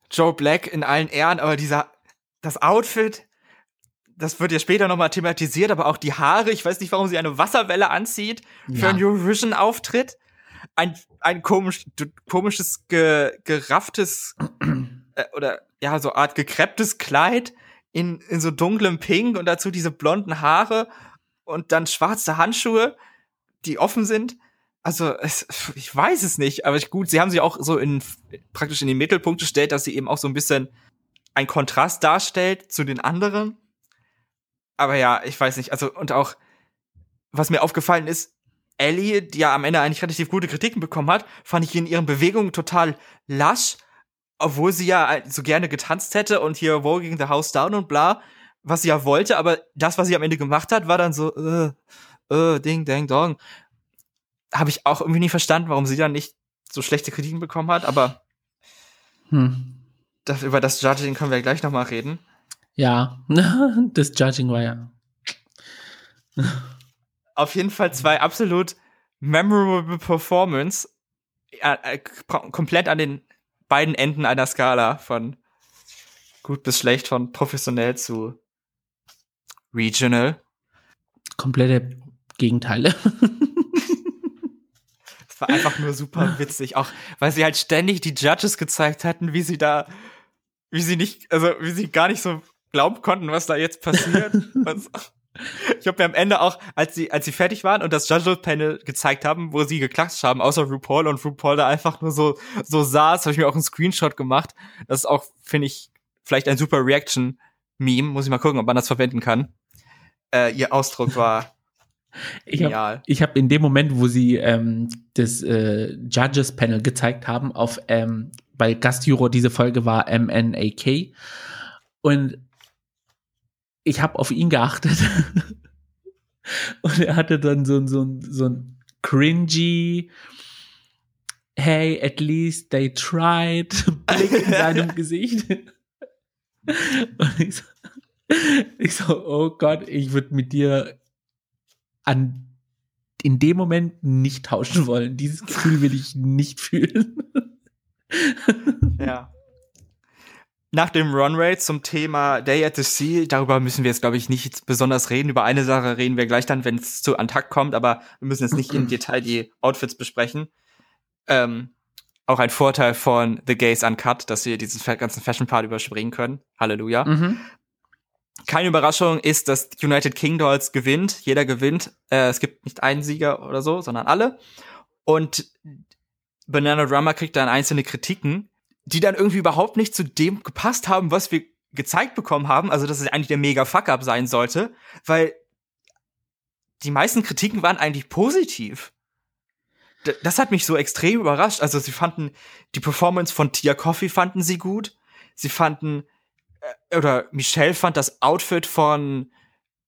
Speaker 1: Joe Black in allen Ehren, aber dieser, das Outfit, das wird ja später nochmal thematisiert, aber auch die Haare, ich weiß nicht, warum sie eine Wasserwelle anzieht für
Speaker 2: Ja.
Speaker 1: einen Eurovision-Auftritt. Ein, ein komisch, komisches, ge, gerafftes äh, oder ja, so Art gekrepptes Kleid in, in so dunklem Pink und dazu diese blonden Haare und dann schwarze Handschuhe, die offen sind. Also, es, ich weiß es nicht, aber ich, gut, sie haben sie auch so in, praktisch in den Mittelpunkt gestellt, dass sie eben auch so ein bisschen ein Kontrast darstellt zu den anderen. Aber ja, ich weiß nicht, also, und auch, was mir aufgefallen ist, Ellie, die ja am Ende eigentlich relativ gute Kritiken bekommen hat, fand ich in ihren Bewegungen total lasch, obwohl sie ja so gerne getanzt hätte und hier Voguing the House Down und bla, was sie ja wollte, aber das, was sie am Ende gemacht hat, war dann so, äh, äh, ding, dang, dong. Habe ich auch irgendwie nie verstanden, warum sie dann nicht so schlechte Kritiken bekommen hat, aber
Speaker 2: Hm.
Speaker 1: das, über das Judging können wir gleich nochmal reden.
Speaker 2: Ja, (laughs) das Judging war ja.
Speaker 1: Auf jeden Fall zwei absolut memorable Performance, äh, äh, komplett an den beiden Enden einer Skala von gut bis schlecht, von professionell zu regional.
Speaker 2: komplette Gegenteile. (laughs)
Speaker 1: Es war einfach nur super witzig, auch weil sie halt ständig die Judges gezeigt hatten, wie sie da, wie sie nicht, also wie sie gar nicht so glauben konnten, was da jetzt passiert. (laughs) Und ich habe mir am Ende auch, als sie, als sie fertig waren und das Judge-Panel gezeigt haben, wo sie geklatscht haben, außer RuPaul und RuPaul da einfach nur so, so saß, habe ich mir auch einen Screenshot gemacht. Das ist auch, finde ich, vielleicht ein super Reaction-Meme. Muss ich mal gucken, ob man das verwenden kann. Äh, ihr Ausdruck war
Speaker 2: Ich habe hab in dem Moment, wo sie ähm, das äh, Judges-Panel gezeigt haben, auf, ähm, weil Gastjuror diese Folge war MNAK. Und ich habe auf ihn geachtet. (laughs) Und er hatte dann so, ein- so, ein- so ein cringy, hey, at least they tried, (laughs) Blick in seinem Gesicht. (laughs) Und ich so, ich so, oh Gott, ich würde mit dir an in dem Moment nicht tauschen wollen. Dieses Gefühl will ich nicht fühlen.
Speaker 1: ja. Nach dem Runway zum Thema Day at the Sea, darüber müssen wir jetzt, glaube ich, nicht besonders reden. Über eine Sache reden wir gleich dann, wenn es zu Antakt kommt, aber wir müssen jetzt nicht im (clears throat) Detail die Outfits besprechen. Ähm, auch ein Vorteil von The Gays Uncut, dass wir diesen ganzen Fashion Part überspringen können. Halleluja. Mhm. Keine Überraschung ist, dass United King Dolls gewinnt. Jeder gewinnt. Äh, es gibt nicht einen Sieger oder so, sondern alle. Und Banana Drummer kriegt dann einzelne Kritiken, die dann irgendwie überhaupt nicht zu dem gepasst haben, was wir gezeigt bekommen haben. Also, dass es eigentlich der mega Fuck-up sein sollte, weil die meisten Kritiken waren eigentlich positiv. D das hat mich so extrem überrascht. Also, sie fanden die Performance von Tia Coffee fanden sie gut. Sie fanden oder Michelle fand das Outfit von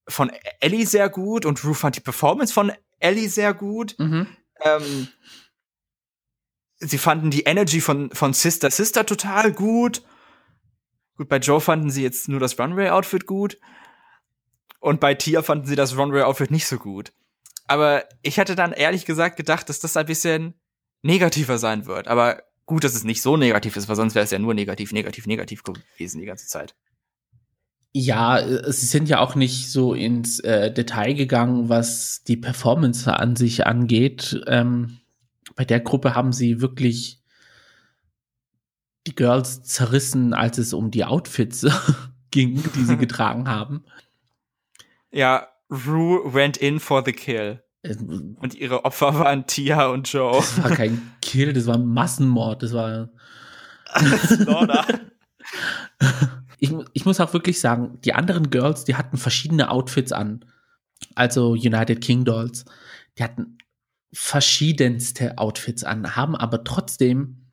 Speaker 1: von Ellie sehr gut und Rue fand die Performance von Ellie sehr gut. Mhm. Ähm, sie fanden die Energy von von Sister Sister total gut. Gut, bei Joe fanden sie jetzt nur das Runway-Outfit gut. Und bei Tia fanden sie das Runway-Outfit nicht so gut. Aber ich hätte dann ehrlich gesagt gedacht, dass das ein bisschen negativer sein wird. Aber gut, dass es nicht so negativ ist, weil sonst wäre es ja nur negativ, negativ, negativ gewesen die ganze Zeit.
Speaker 2: Ja, sie sind ja auch nicht so ins äh, Detail gegangen, was die Performance an sich angeht. Ähm, bei der Gruppe haben sie wirklich die Girls zerrissen, als es um die Outfits (laughs) ging, die sie (laughs) getragen haben.
Speaker 1: Ja, Rue went in for the kill. Und ihre Opfer waren Tia und Joe.
Speaker 2: Das war kein Kill, das war Massenmord. Das war. (laughs) ich, ich muss auch wirklich sagen, die anderen Girls, die hatten verschiedene Outfits an. Also United King Dolls. Die hatten verschiedenste Outfits an, haben aber trotzdem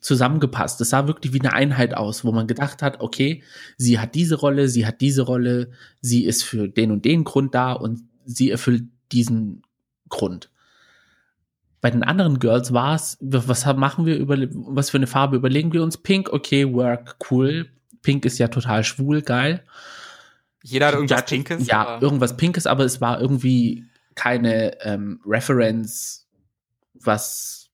Speaker 2: zusammengepasst. Das sah wirklich wie eine Einheit aus, wo man gedacht hat, okay, sie hat diese Rolle, sie hat diese Rolle, sie ist für den und den Grund da und sie erfüllt diesen Grund. Bei den anderen Girls war es, was machen wir über, was für eine Farbe überlegen wir uns? Pink, okay, work, cool. Pink ist ja total schwul, geil.
Speaker 1: Jeder hat irgendwas ja, Pinkes?
Speaker 2: Ja, aber. irgendwas Pinkes, aber es war irgendwie keine ähm, Reference, was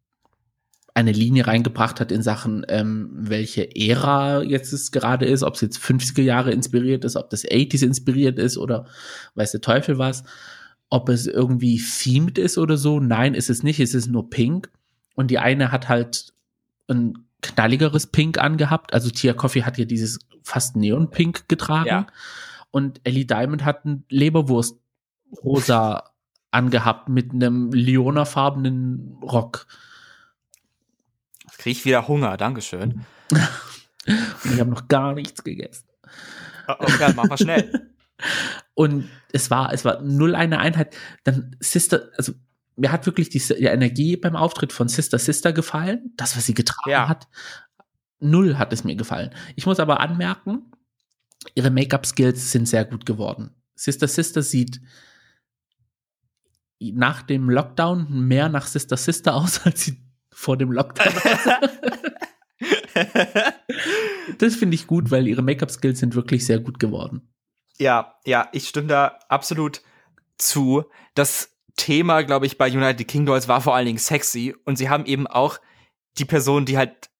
Speaker 2: eine Linie reingebracht hat in Sachen, ähm, welche Ära jetzt es gerade ist, ob es jetzt 50er Jahre inspiriert ist, ob das 80s inspiriert ist oder weiß der Teufel was ob es irgendwie themed ist oder so. Nein, ist es nicht. Es ist nur pink. Und die eine hat halt ein knalligeres Pink angehabt. Also Tia Coffee hat ja dieses fast Neon-Pink getragen. Ja. Und Ellie Diamond hat ein Leberwurst-Rosa (laughs) angehabt mit einem Leona-farbenen Rock.
Speaker 1: Jetzt kriege ich wieder Hunger, Dankeschön. (laughs)
Speaker 2: Ich habe noch gar nichts gegessen.
Speaker 1: Okay, oh, mach mal schnell. (laughs)
Speaker 2: Und es war, es war null eine Einheit. Dann Sister, also mir hat wirklich die, die Energie beim Auftritt von Sister Sister gefallen. Das, was sie getragen ja. hat. Null hat es mir gefallen. Ich muss aber anmerken, ihre Make-up-Skills sind sehr gut geworden. Sister Sister sieht nach dem Lockdown mehr nach Sister Sister aus, als sie vor dem Lockdown (laughs) das finde ich gut, weil ihre Make-up-Skills sind wirklich sehr gut geworden.
Speaker 1: Ja, ja, ich stimme da absolut zu. Das Thema, glaube ich, bei United King Dolls war vor allen Dingen sexy und sie haben eben auch die Person, die halt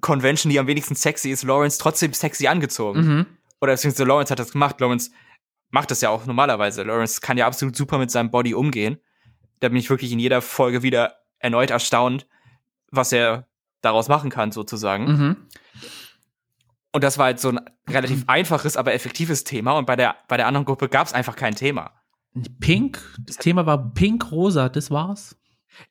Speaker 1: Convention, die am wenigsten sexy ist, Lawrence trotzdem sexy angezogen. Mhm. Oder beziehungsweise Lawrence hat das gemacht. Lawrence macht das ja auch normalerweise. Lawrence kann ja absolut super mit seinem Body umgehen. Da bin ich wirklich in jeder Folge wieder erneut erstaunt, was er daraus machen kann, sozusagen. Mhm. Und das war halt so ein relativ (clears throat) einfaches, aber effektives Thema. Und bei der, bei der anderen Gruppe gab es einfach kein Thema.
Speaker 2: Pink? Das Thema war pink-rosa, das war's.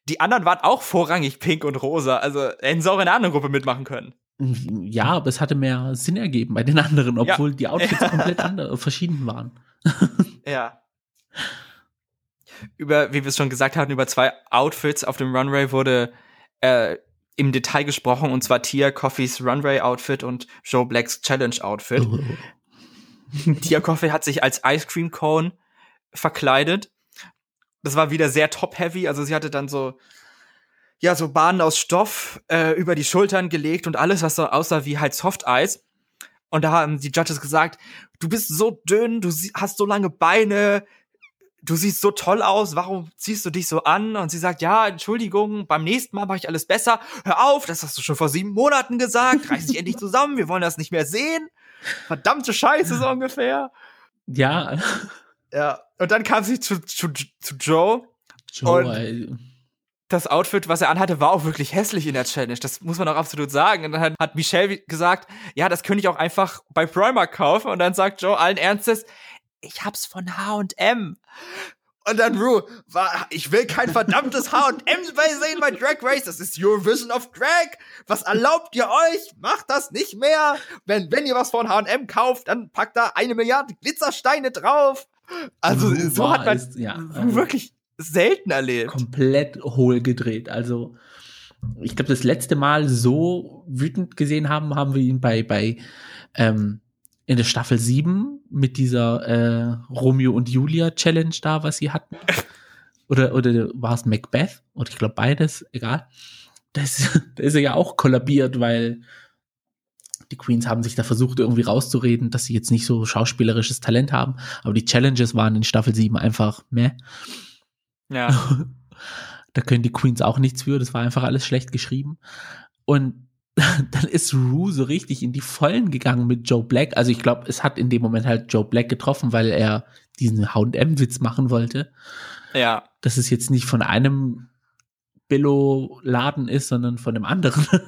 Speaker 1: Die anderen waren auch vorrangig pink und rosa. Also hätten sie auch in einer anderen Gruppe mitmachen können.
Speaker 2: Ja, aber es hatte mehr Sinn ergeben bei den anderen, obwohl ja. die Outfits (laughs) komplett andere, verschieden waren. (laughs)
Speaker 1: ja. Über, wie wir es schon gesagt hatten, über zwei Outfits auf dem Runway wurde äh, im Detail gesprochen, und zwar Tia Coffees Runway-Outfit und Joe Blacks Challenge-Outfit. Oh. (laughs) Tia Coffee hat sich als Ice Cream Cone verkleidet. Das war wieder sehr top-heavy, also sie hatte dann so, ja, so Bahnen aus Stoff äh, über die Schultern gelegt und alles, was so aussah wie halt Softeis. Und da haben die Judges gesagt, du bist so dünn, du hast so lange Beine, du siehst so toll aus, warum ziehst du dich so an? Und sie sagt, ja, Entschuldigung, beim nächsten Mal mache ich alles besser. Hör auf, das hast du schon vor sieben Monaten gesagt, reiß dich endlich zusammen, wir wollen das nicht mehr sehen. Verdammte Scheiße, so ungefähr.
Speaker 2: Ja.
Speaker 1: Ja, und dann kam sie zu, zu, zu Joe.
Speaker 2: Joe, und
Speaker 1: das Outfit, was er anhatte, war auch wirklich hässlich in der Challenge. Das muss man auch absolut sagen. Und dann hat, hat Michelle gesagt, ja, das könnte ich auch einfach bei Primark kaufen. Und dann sagt Joe allen Ernstes, ich hab's von H&M. Und dann Rue, war, ich will kein verdammtes H&M sehen bei Drag Race. Das ist Eurovision of Drag. Was erlaubt ihr euch? Macht das nicht mehr. Wenn, wenn ihr was von H&M kauft, dann packt da eine Milliarde Glitzersteine drauf. Also, Rue so hat man ist, ja, also wirklich selten erlebt.
Speaker 2: Komplett hohl gedreht. Also, ich glaube, das letzte Mal so wütend gesehen haben, haben wir ihn bei, bei, ähm, in der Staffel 7 mit dieser äh, Romeo und Julia Challenge da, was sie hatten. (laughs) Oder, oder war es Macbeth? Oder ich glaube beides, egal. Da (laughs) ist, da ist er ja auch kollabiert, weil die Queens haben sich da versucht, irgendwie rauszureden, dass sie jetzt nicht so schauspielerisches Talent haben. Aber die Challenges waren in Staffel 7 einfach meh.
Speaker 1: Ja. (laughs)
Speaker 2: da können die Queens auch nichts für. Das war einfach alles schlecht geschrieben. Und (laughs) dann ist Rue so richtig in die Vollen gegangen mit Joe Black. Also ich glaube, es hat in dem Moment halt Joe Black getroffen, weil er diesen H&M-Witz machen wollte.
Speaker 1: Ja.
Speaker 2: Dass es jetzt nicht von einem Billo-Laden ist, sondern von einem anderen. (laughs)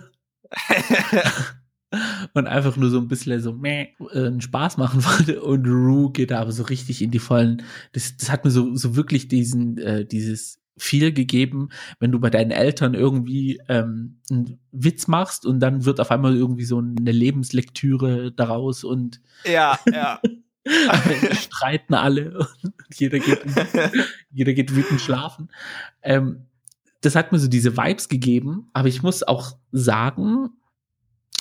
Speaker 2: und einfach nur so ein bisschen so meh, äh, einen Spaß machen wollte. Und Rue geht da aber so richtig in die Vollen. Das, das hat mir so, so wirklich diesen, äh, dieses viel gegeben, wenn du bei deinen Eltern irgendwie ähm, einen Witz machst und dann wird auf einmal irgendwie so eine Lebenslektüre daraus und
Speaker 1: ja, (laughs) ja.
Speaker 2: streiten alle (laughs) und jeder geht, (laughs) jeder geht wütend schlafen. Ähm, das hat mir so diese Vibes gegeben, aber ich muss auch sagen,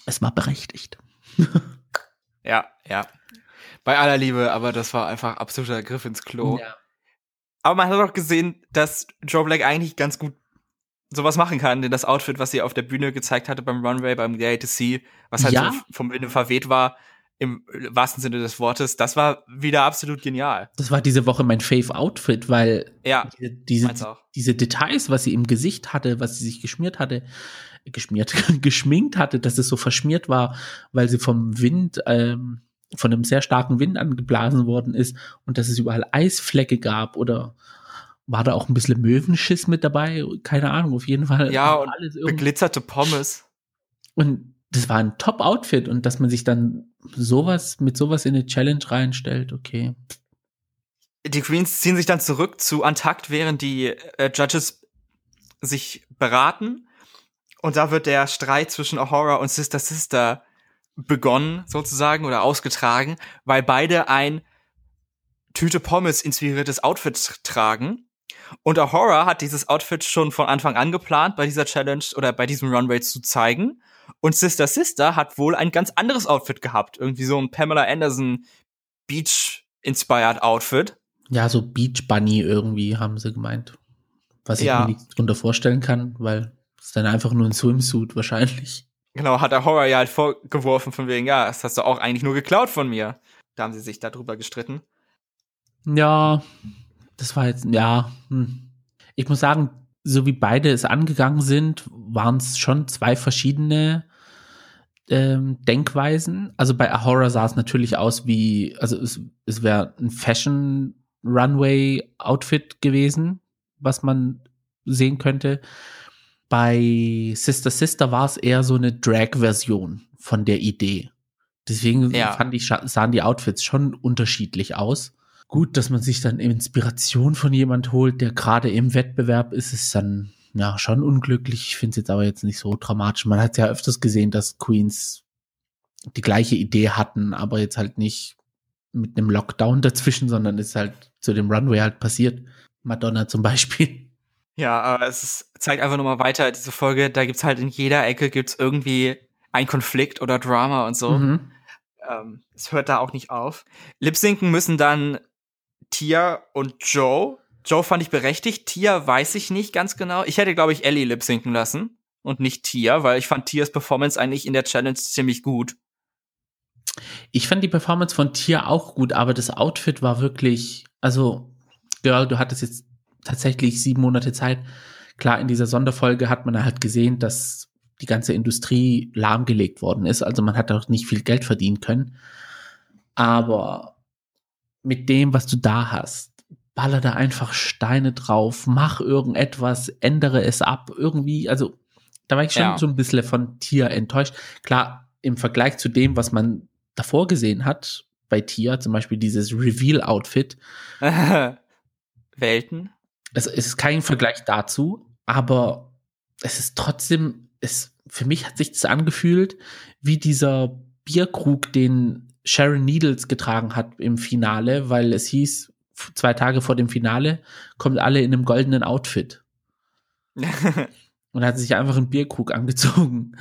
Speaker 2: es war berechtigt.
Speaker 1: ja, ja. Bei aller Liebe, aber das war einfach absoluter Griff ins Klo. Ja. Aber man hat auch gesehen, dass Joe Black eigentlich ganz gut sowas machen kann, denn das Outfit, was sie auf der Bühne gezeigt hatte beim Runway, beim Gay to See, was halt
Speaker 2: ja.
Speaker 1: so vom Winde verweht war, im wahrsten Sinne des Wortes, das war wieder absolut genial.
Speaker 2: Das war diese Woche mein Fave Outfit, weil
Speaker 1: ja,
Speaker 2: diese, diese Details, was sie im Gesicht hatte, was sie sich geschmiert hatte, geschmiert, (laughs) geschminkt hatte, dass es so verschmiert war, weil sie vom Wind ähm, von einem sehr starken Wind angeblasen worden ist und dass es überall Eisflecke gab oder war da auch ein bisschen Möwenschiss mit dabei? Keine Ahnung, auf jeden Fall.
Speaker 1: Ja, und alles beglitzerte Pommes.
Speaker 2: Und das war ein Top-Outfit und dass man sich dann sowas mit sowas in eine Challenge reinstellt, okay.
Speaker 1: Die Queens ziehen sich dann zurück zu Antakt, während die äh, Judges sich beraten. Und da wird der Streit zwischen Ahura und Sister Sister begonnen sozusagen oder ausgetragen, weil beide ein Tüte Pommes inspiriertes Outfit tragen. Und Ahura hat dieses Outfit schon von Anfang an geplant, bei dieser Challenge oder bei diesem Runway zu zeigen. Und Sister Sister hat wohl ein ganz anderes Outfit gehabt. Irgendwie so ein Pamela Anderson Beach-inspired Outfit.
Speaker 2: Ja, so Beach Bunny irgendwie, haben sie gemeint. Was ich ja. mir nicht drunter vorstellen kann, weil es dann einfach nur ein Swimsuit wahrscheinlich.
Speaker 1: Genau, hat der Horror ja halt vorgeworfen von wegen, ja, das hast du auch eigentlich nur geklaut von mir. Da haben sie sich darüber gestritten.
Speaker 2: Ja, das war jetzt, ja. Hm. Ich muss sagen, so wie beide es angegangen sind, waren es schon zwei verschiedene ähm, Denkweisen. Also bei Ahora sah es natürlich aus wie, also es, es wäre ein Fashion Runway Outfit gewesen, was man sehen könnte. Bei Sister Sister war es eher so eine Drag-Version von der Idee. Deswegen ja. fand ich, sahen die Outfits schon unterschiedlich aus. Gut, dass man sich dann Inspiration von jemand holt, der gerade im Wettbewerb ist, ist dann ja schon unglücklich. Ich finde es jetzt aber jetzt nicht so dramatisch. Man hat ja öfters gesehen, dass Queens die gleiche Idee hatten, aber jetzt halt nicht mit einem Lockdown dazwischen, sondern ist halt zu dem Runway halt passiert. Madonna zum Beispiel.
Speaker 1: Ja, aber es ist, zeigt einfach nochmal weiter, diese Folge, da gibt's halt in jeder Ecke gibt's irgendwie ein Konflikt oder Drama und so. Mhm. Ähm, es hört da auch nicht auf. Lipsinken müssen dann Tia und Joe Joe fand ich berechtigt. Tia weiß ich nicht ganz genau. Ich hätte, glaube ich, Ellie lip sinken lassen und nicht Tia, weil ich fand Tias Performance eigentlich in der Challenge ziemlich gut.
Speaker 2: Ich fand die Performance von Tia auch gut, aber das Outfit war wirklich, also, Girl, du hattest jetzt tatsächlich sieben Monate Zeit. Klar, in dieser Sonderfolge hat man halt gesehen, dass die ganze Industrie lahmgelegt worden ist. Also man hat auch nicht viel Geld verdienen können. Aber mit dem, was du da hast, baller da einfach Steine drauf, mach irgendetwas, ändere es ab, irgendwie, also da war ich schon ja. so ein bisschen von Tier enttäuscht. Klar, im Vergleich zu dem, was man davor gesehen hat, bei Tia, zum Beispiel dieses Reveal-Outfit. (laughs)
Speaker 1: Welten?
Speaker 2: Es, es ist kein Vergleich dazu, aber es ist trotzdem, es, für mich hat sich das angefühlt, wie dieser Bierkrug, den Sharon Needles getragen hat im Finale, weil es hieß, zwei Tage vor dem Finale kommt alle in einem goldenen Outfit. (laughs) und hat sich einfach einen Bierkrug angezogen.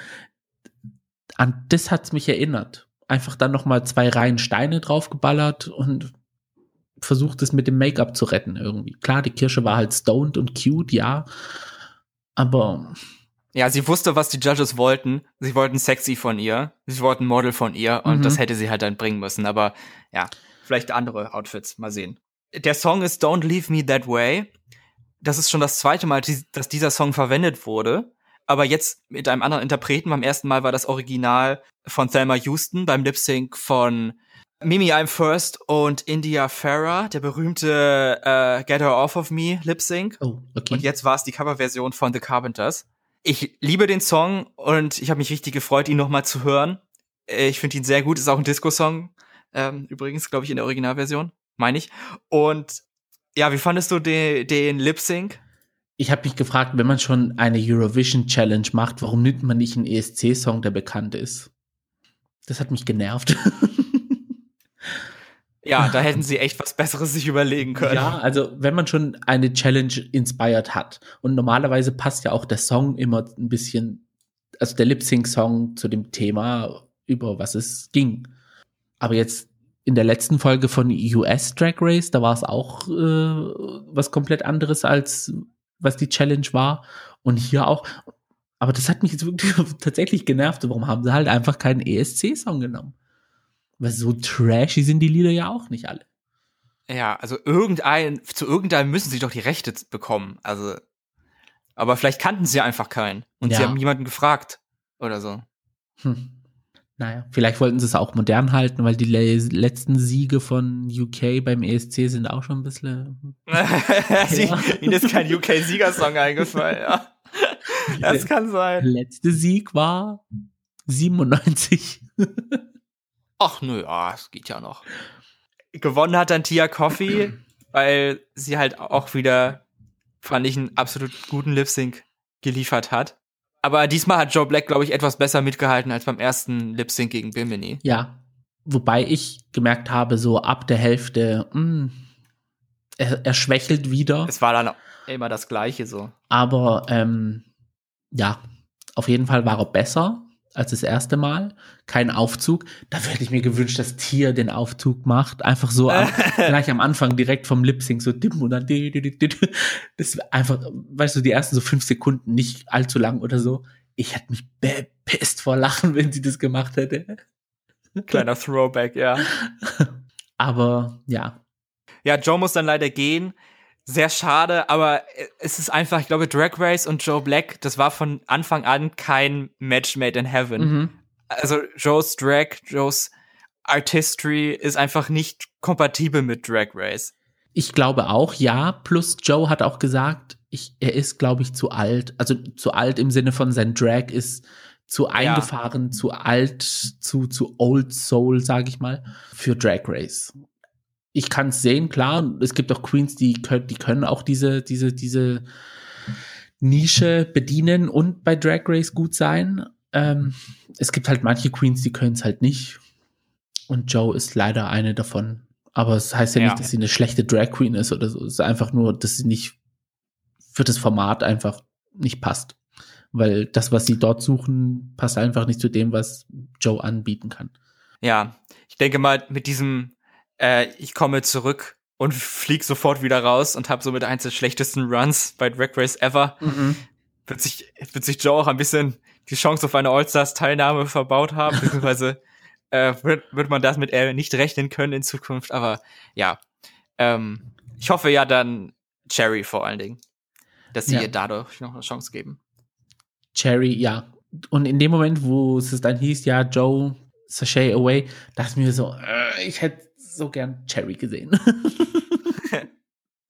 Speaker 2: An das hat's mich erinnert. Einfach dann noch mal zwei Reihen Steine draufgeballert und versucht es mit dem Make-up zu retten irgendwie. Klar, die Kirsche war halt stoned und cute, ja, aber
Speaker 1: ja, sie wusste, was die Judges wollten. Sie wollten sexy von ihr. Sie wollten Model von ihr und mhm. das hätte sie halt dann bringen müssen. Aber ja, vielleicht andere Outfits. Mal sehen. Der Song ist Don't Leave Me That Way. Das ist schon das zweite Mal, dass dieser Song verwendet wurde. Aber jetzt mit einem anderen Interpreten. Beim ersten Mal war das Original von Thelma Houston beim Lip Sync von Mimi I'm First und India Farah, der berühmte äh, Get Her Off of Me Lip Sync. Oh, okay. Und jetzt war es die Coverversion von The Carpenters. Ich liebe den Song und ich habe mich richtig gefreut, ihn nochmal zu hören. Äh, ich finde ihn sehr gut, ist auch ein Disco-Song. Ähm, übrigens, glaube ich, in der Originalversion, meine ich. Und ja, wie fandest du den, den Lip Sync?
Speaker 2: Ich habe mich gefragt, wenn man schon eine Eurovision Challenge macht, warum nimmt man nicht einen ESC-Song, der bekannt ist? Das hat mich genervt. (laughs)
Speaker 1: Ja, da hätten sie echt was Besseres sich überlegen können.
Speaker 2: Ja, also wenn man schon eine Challenge inspired hat und normalerweise passt ja auch der Song immer ein bisschen, also der Lip-Sync-Song zu dem Thema, über was es ging. Aber jetzt in der letzten Folge von US Drag Race, da war es auch äh, was komplett anderes als was die Challenge war. Und hier auch. Aber das hat mich jetzt wirklich (laughs) tatsächlich genervt. Warum haben sie halt einfach keinen ESC-Song genommen? Weil so trashy sind die Lieder ja auch nicht alle.
Speaker 1: Ja, also irgendein, zu irgendeinem müssen sie doch die Rechte bekommen. Also, aber vielleicht kannten sie einfach keinen. Und ja. sie haben jemanden gefragt. Oder so. Hm.
Speaker 2: Naja, vielleicht wollten sie es auch modern halten, weil die letzten Siege von UK beim ESC sind auch schon ein bisschen. (laughs)
Speaker 1: sie. Ihnen ist kein UK-Siegersong eingefallen, ja. Das kann sein.
Speaker 2: Der letzte Sieg war 97.
Speaker 1: Ach nö, ah, es geht ja noch. Gewonnen hat dann Tia Coffee, weil sie halt auch wieder, fand ich, einen absolut guten Lip Sync geliefert hat. Aber diesmal hat Joe Black, glaube ich, etwas besser mitgehalten als beim ersten Lip Sync gegen Bimini.
Speaker 2: Ja. Wobei ich gemerkt habe, so ab der Hälfte, mh, hm, er, er schwächelt wieder.
Speaker 1: Es war dann immer das Gleiche so.
Speaker 2: Aber ähm, ja, auf jeden Fall war er besser als das erste Mal. Kein Aufzug. Da hätte ich mir gewünscht, dass Tier den Aufzug macht. Einfach so am, (laughs) gleich am Anfang direkt vom Lip Sync so dim und dann das einfach, weißt du, die ersten so fünf Sekunden nicht allzu lang oder so. Ich hätte mich bepisst vor Lachen, wenn sie das gemacht hätte.
Speaker 1: Kleiner Throwback, ja. (laughs)
Speaker 2: Aber ja.
Speaker 1: Ja, Joe muss dann leider gehen sehr schade, aber es ist einfach, ich glaube, Drag Race und Joe Black, das war von Anfang an kein Match made in heaven. Mhm. Also Joe's Drag, Joe's Artistry ist einfach nicht kompatibel mit Drag Race.
Speaker 2: Ich glaube auch, ja. Plus Joe hat auch gesagt, ich, er ist, glaube ich, zu alt. Also zu alt im Sinne von sein Drag ist zu eingefahren, ja. zu alt, zu, zu old soul, sage ich mal, für Drag Race ich kann es sehen, klar. Es gibt auch Queens, die können, die können auch diese, diese, diese Nische bedienen und bei Drag Race gut sein. Ähm, es gibt halt manche Queens, die können es halt nicht. Und Joe ist leider eine davon. Aber es das heißt ja, ja, nicht, dass sie eine schlechte Drag Queen ist oder so. Es ist einfach nur, dass sie nicht für das Format einfach nicht passt. Weil das, was sie dort suchen, passt einfach nicht zu dem, was Joe anbieten kann.
Speaker 1: Ja, ich denke mal, mit diesem äh, ich komme zurück und flieg sofort wieder raus und habe somit eins der schlechtesten Runs bei Drag Race ever. Mhm. Wird, sich, wird sich Joe auch ein bisschen die Chance auf eine All-Stars-Teilnahme verbaut haben, beziehungsweise (laughs) äh, wird, wird man das mit er nicht rechnen können in Zukunft. Aber ja, ähm, ich hoffe ja dann Cherry vor allen Dingen, dass sie ja. ihr dadurch noch eine Chance geben.
Speaker 2: Cherry, ja. Und in dem Moment, wo es dann hieß, ja, Joe, Sashay away, dachte ich mir so, äh, ich hätte so gern Cherry gesehen. (laughs)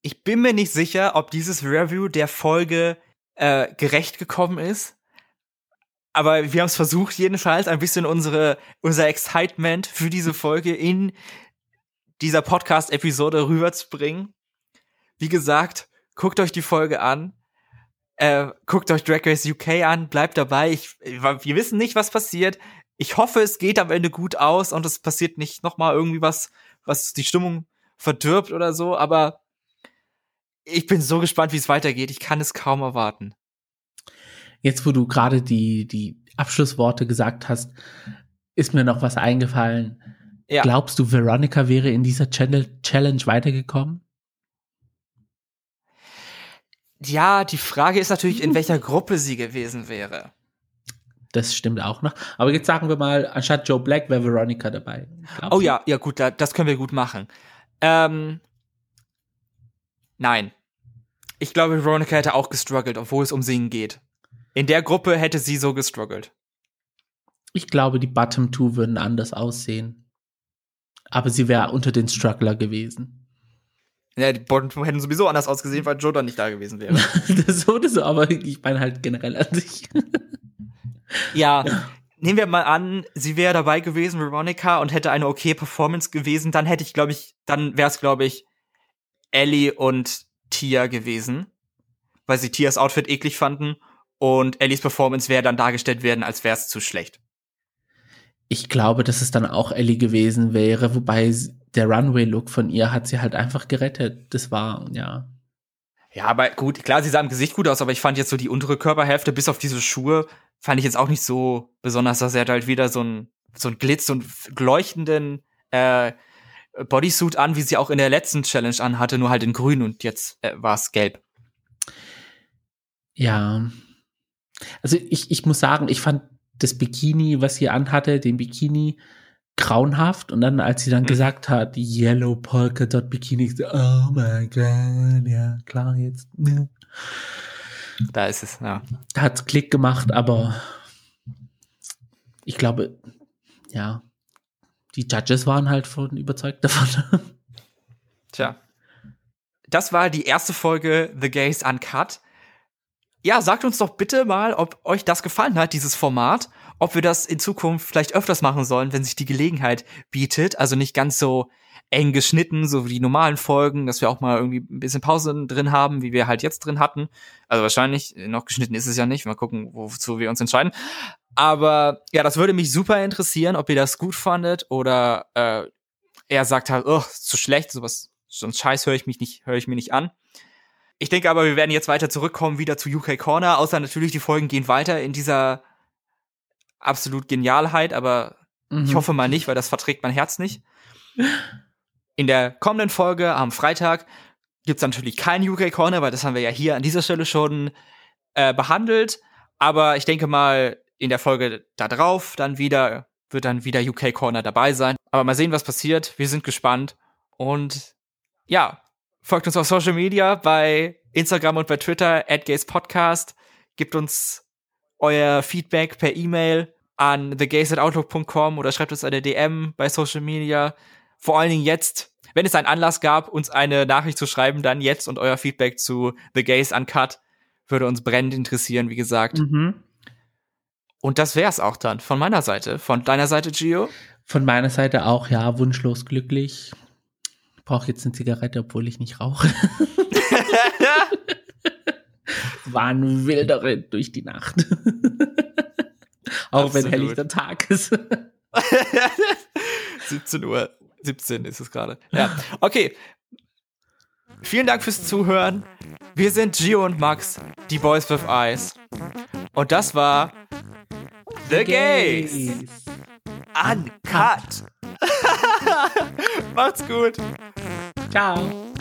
Speaker 1: ich bin mir nicht sicher, ob dieses Review der Folge äh, gerecht gekommen ist. Aber wir haben es versucht, jedenfalls ein bisschen unsere, unser Excitement für diese Folge in dieser Podcast-Episode rüberzubringen. Wie gesagt, guckt euch die Folge an. Äh, guckt euch Drag Race UK an, bleibt dabei. Ich, wir wissen nicht, was passiert. Ich hoffe, es geht am Ende gut aus und es passiert nicht noch mal irgendwie was, was die Stimmung verdirbt oder so. Aber ich bin so gespannt, wie es weitergeht. Ich kann es kaum erwarten.
Speaker 2: Jetzt, wo du gerade die, die Abschlussworte gesagt hast, ist mir noch was eingefallen. Ja. Glaubst du, Veronica wäre in dieser Challenge weitergekommen?
Speaker 1: Ja, die Frage ist natürlich, in welcher Gruppe sie gewesen wäre.
Speaker 2: Das stimmt auch noch. Aber jetzt sagen wir mal, anstatt Joe Black wäre Veronica dabei.
Speaker 1: Glaubst oh du? ja, ja gut, das können wir gut machen. Ähm, nein. Ich glaube, Veronica hätte auch gestruggelt, obwohl es um Singen geht. In der Gruppe hätte sie so gestruggelt.
Speaker 2: Ich glaube, die Bottom Two würden anders aussehen. Aber sie wäre unter den Struggler gewesen.
Speaker 1: Ja, die Bottom Two hätten sowieso anders ausgesehen, weil Joe dann nicht da gewesen wäre. (laughs)
Speaker 2: das wurde so, aber ich meine halt generell an sich.
Speaker 1: Ja, nehmen wir mal an, sie wäre dabei gewesen, Veronica, und hätte eine okay Performance gewesen, dann hätte ich, glaube ich, dann wäre es, glaube ich, Ellie und Tia gewesen, weil sie Tias Outfit eklig fanden und Ellies Performance wäre dann dargestellt werden, als wäre es zu schlecht.
Speaker 2: Ich glaube, dass es dann auch Ellie gewesen wäre, wobei der Runway-Look von ihr hat sie halt einfach gerettet. Das war, ja.
Speaker 1: Ja, aber gut, klar, sie sah im Gesicht gut aus, aber ich fand jetzt so die untere Körperhälfte bis auf diese Schuhe fand ich jetzt auch nicht so besonders, dass er halt wieder so ein so ein Glitz und leuchtenden äh, Bodysuit an, wie sie auch in der letzten Challenge anhatte, nur halt in grün und jetzt äh, war es gelb.
Speaker 2: Ja, also ich, ich muss sagen, ich fand das Bikini, was sie anhatte, den Bikini grauenhaft. Und dann, als sie dann mhm. gesagt hat, Yellow Polka Dot Bikini, so, oh my God, ja, klar, jetzt. Ja.
Speaker 1: Da ist es, ja.
Speaker 2: Da hat's Klick gemacht, aber ich glaube, ja, die Judges waren halt von überzeugt davon. (laughs)
Speaker 1: Tja. Das war die erste Folge The Gays Uncut ja, sagt uns doch bitte mal, ob euch das gefallen hat, dieses Format, ob wir das in Zukunft vielleicht öfters machen sollen, wenn sich die Gelegenheit bietet. Also nicht ganz so eng geschnitten, so wie die normalen Folgen, dass wir auch mal irgendwie ein bisschen Pause drin haben, wie wir halt jetzt drin hatten. Also wahrscheinlich, noch geschnitten ist es ja nicht. Mal gucken, wozu wir uns entscheiden. Aber ja, das würde mich super interessieren, ob ihr das gut fandet oder äh, er sagt halt, oh, zu schlecht, sowas, so ein Scheiß höre ich mich nicht, höre ich mir nicht an. Ich denke aber, wir werden jetzt weiter zurückkommen, wieder zu UK Corner, außer natürlich die Folgen gehen weiter in dieser absolut Genialheit, aber mhm. ich hoffe mal nicht, weil das verträgt mein Herz nicht. (laughs) In der kommenden Folge am Freitag gibt's natürlich kein UK Corner, weil das haben wir ja hier an dieser Stelle schon äh, behandelt. Aber ich denke mal, in der Folge da drauf dann wieder wird dann wieder UK Corner dabei sein. Aber mal sehen, was passiert. Wir sind gespannt. Und ja, Folgt uns auf Social Media bei Instagram und bei Twitter Podcast. Gebt uns euer Feedback per E-Mail an thegays@outlook.com oder schreibt uns eine DM bei Social Media. Vor allen Dingen jetzt, wenn es einen Anlass gab, uns eine Nachricht zu schreiben, dann jetzt und euer Feedback zu The Gays Uncut würde uns brennend interessieren, wie gesagt. Mhm. Und das wär's auch dann von meiner Seite. Von deiner Seite, Gio?
Speaker 2: Von meiner Seite auch, ja, wunschlos glücklich brauche jetzt eine Zigarette, obwohl ich nicht rauche. (laughs) War ein wilder Ritt durch die Nacht. Auch Absolut. wenn helllichter Tag ist. (laughs)
Speaker 1: 17 Uhr, 17 ist es gerade. Ja, okay. Vielen Dank fürs Zuhören. Wir sind Gio und Max, die Boys with Eyes. Und das war The Gays. Uncut. (laughs) Macht's gut.
Speaker 2: Ciao.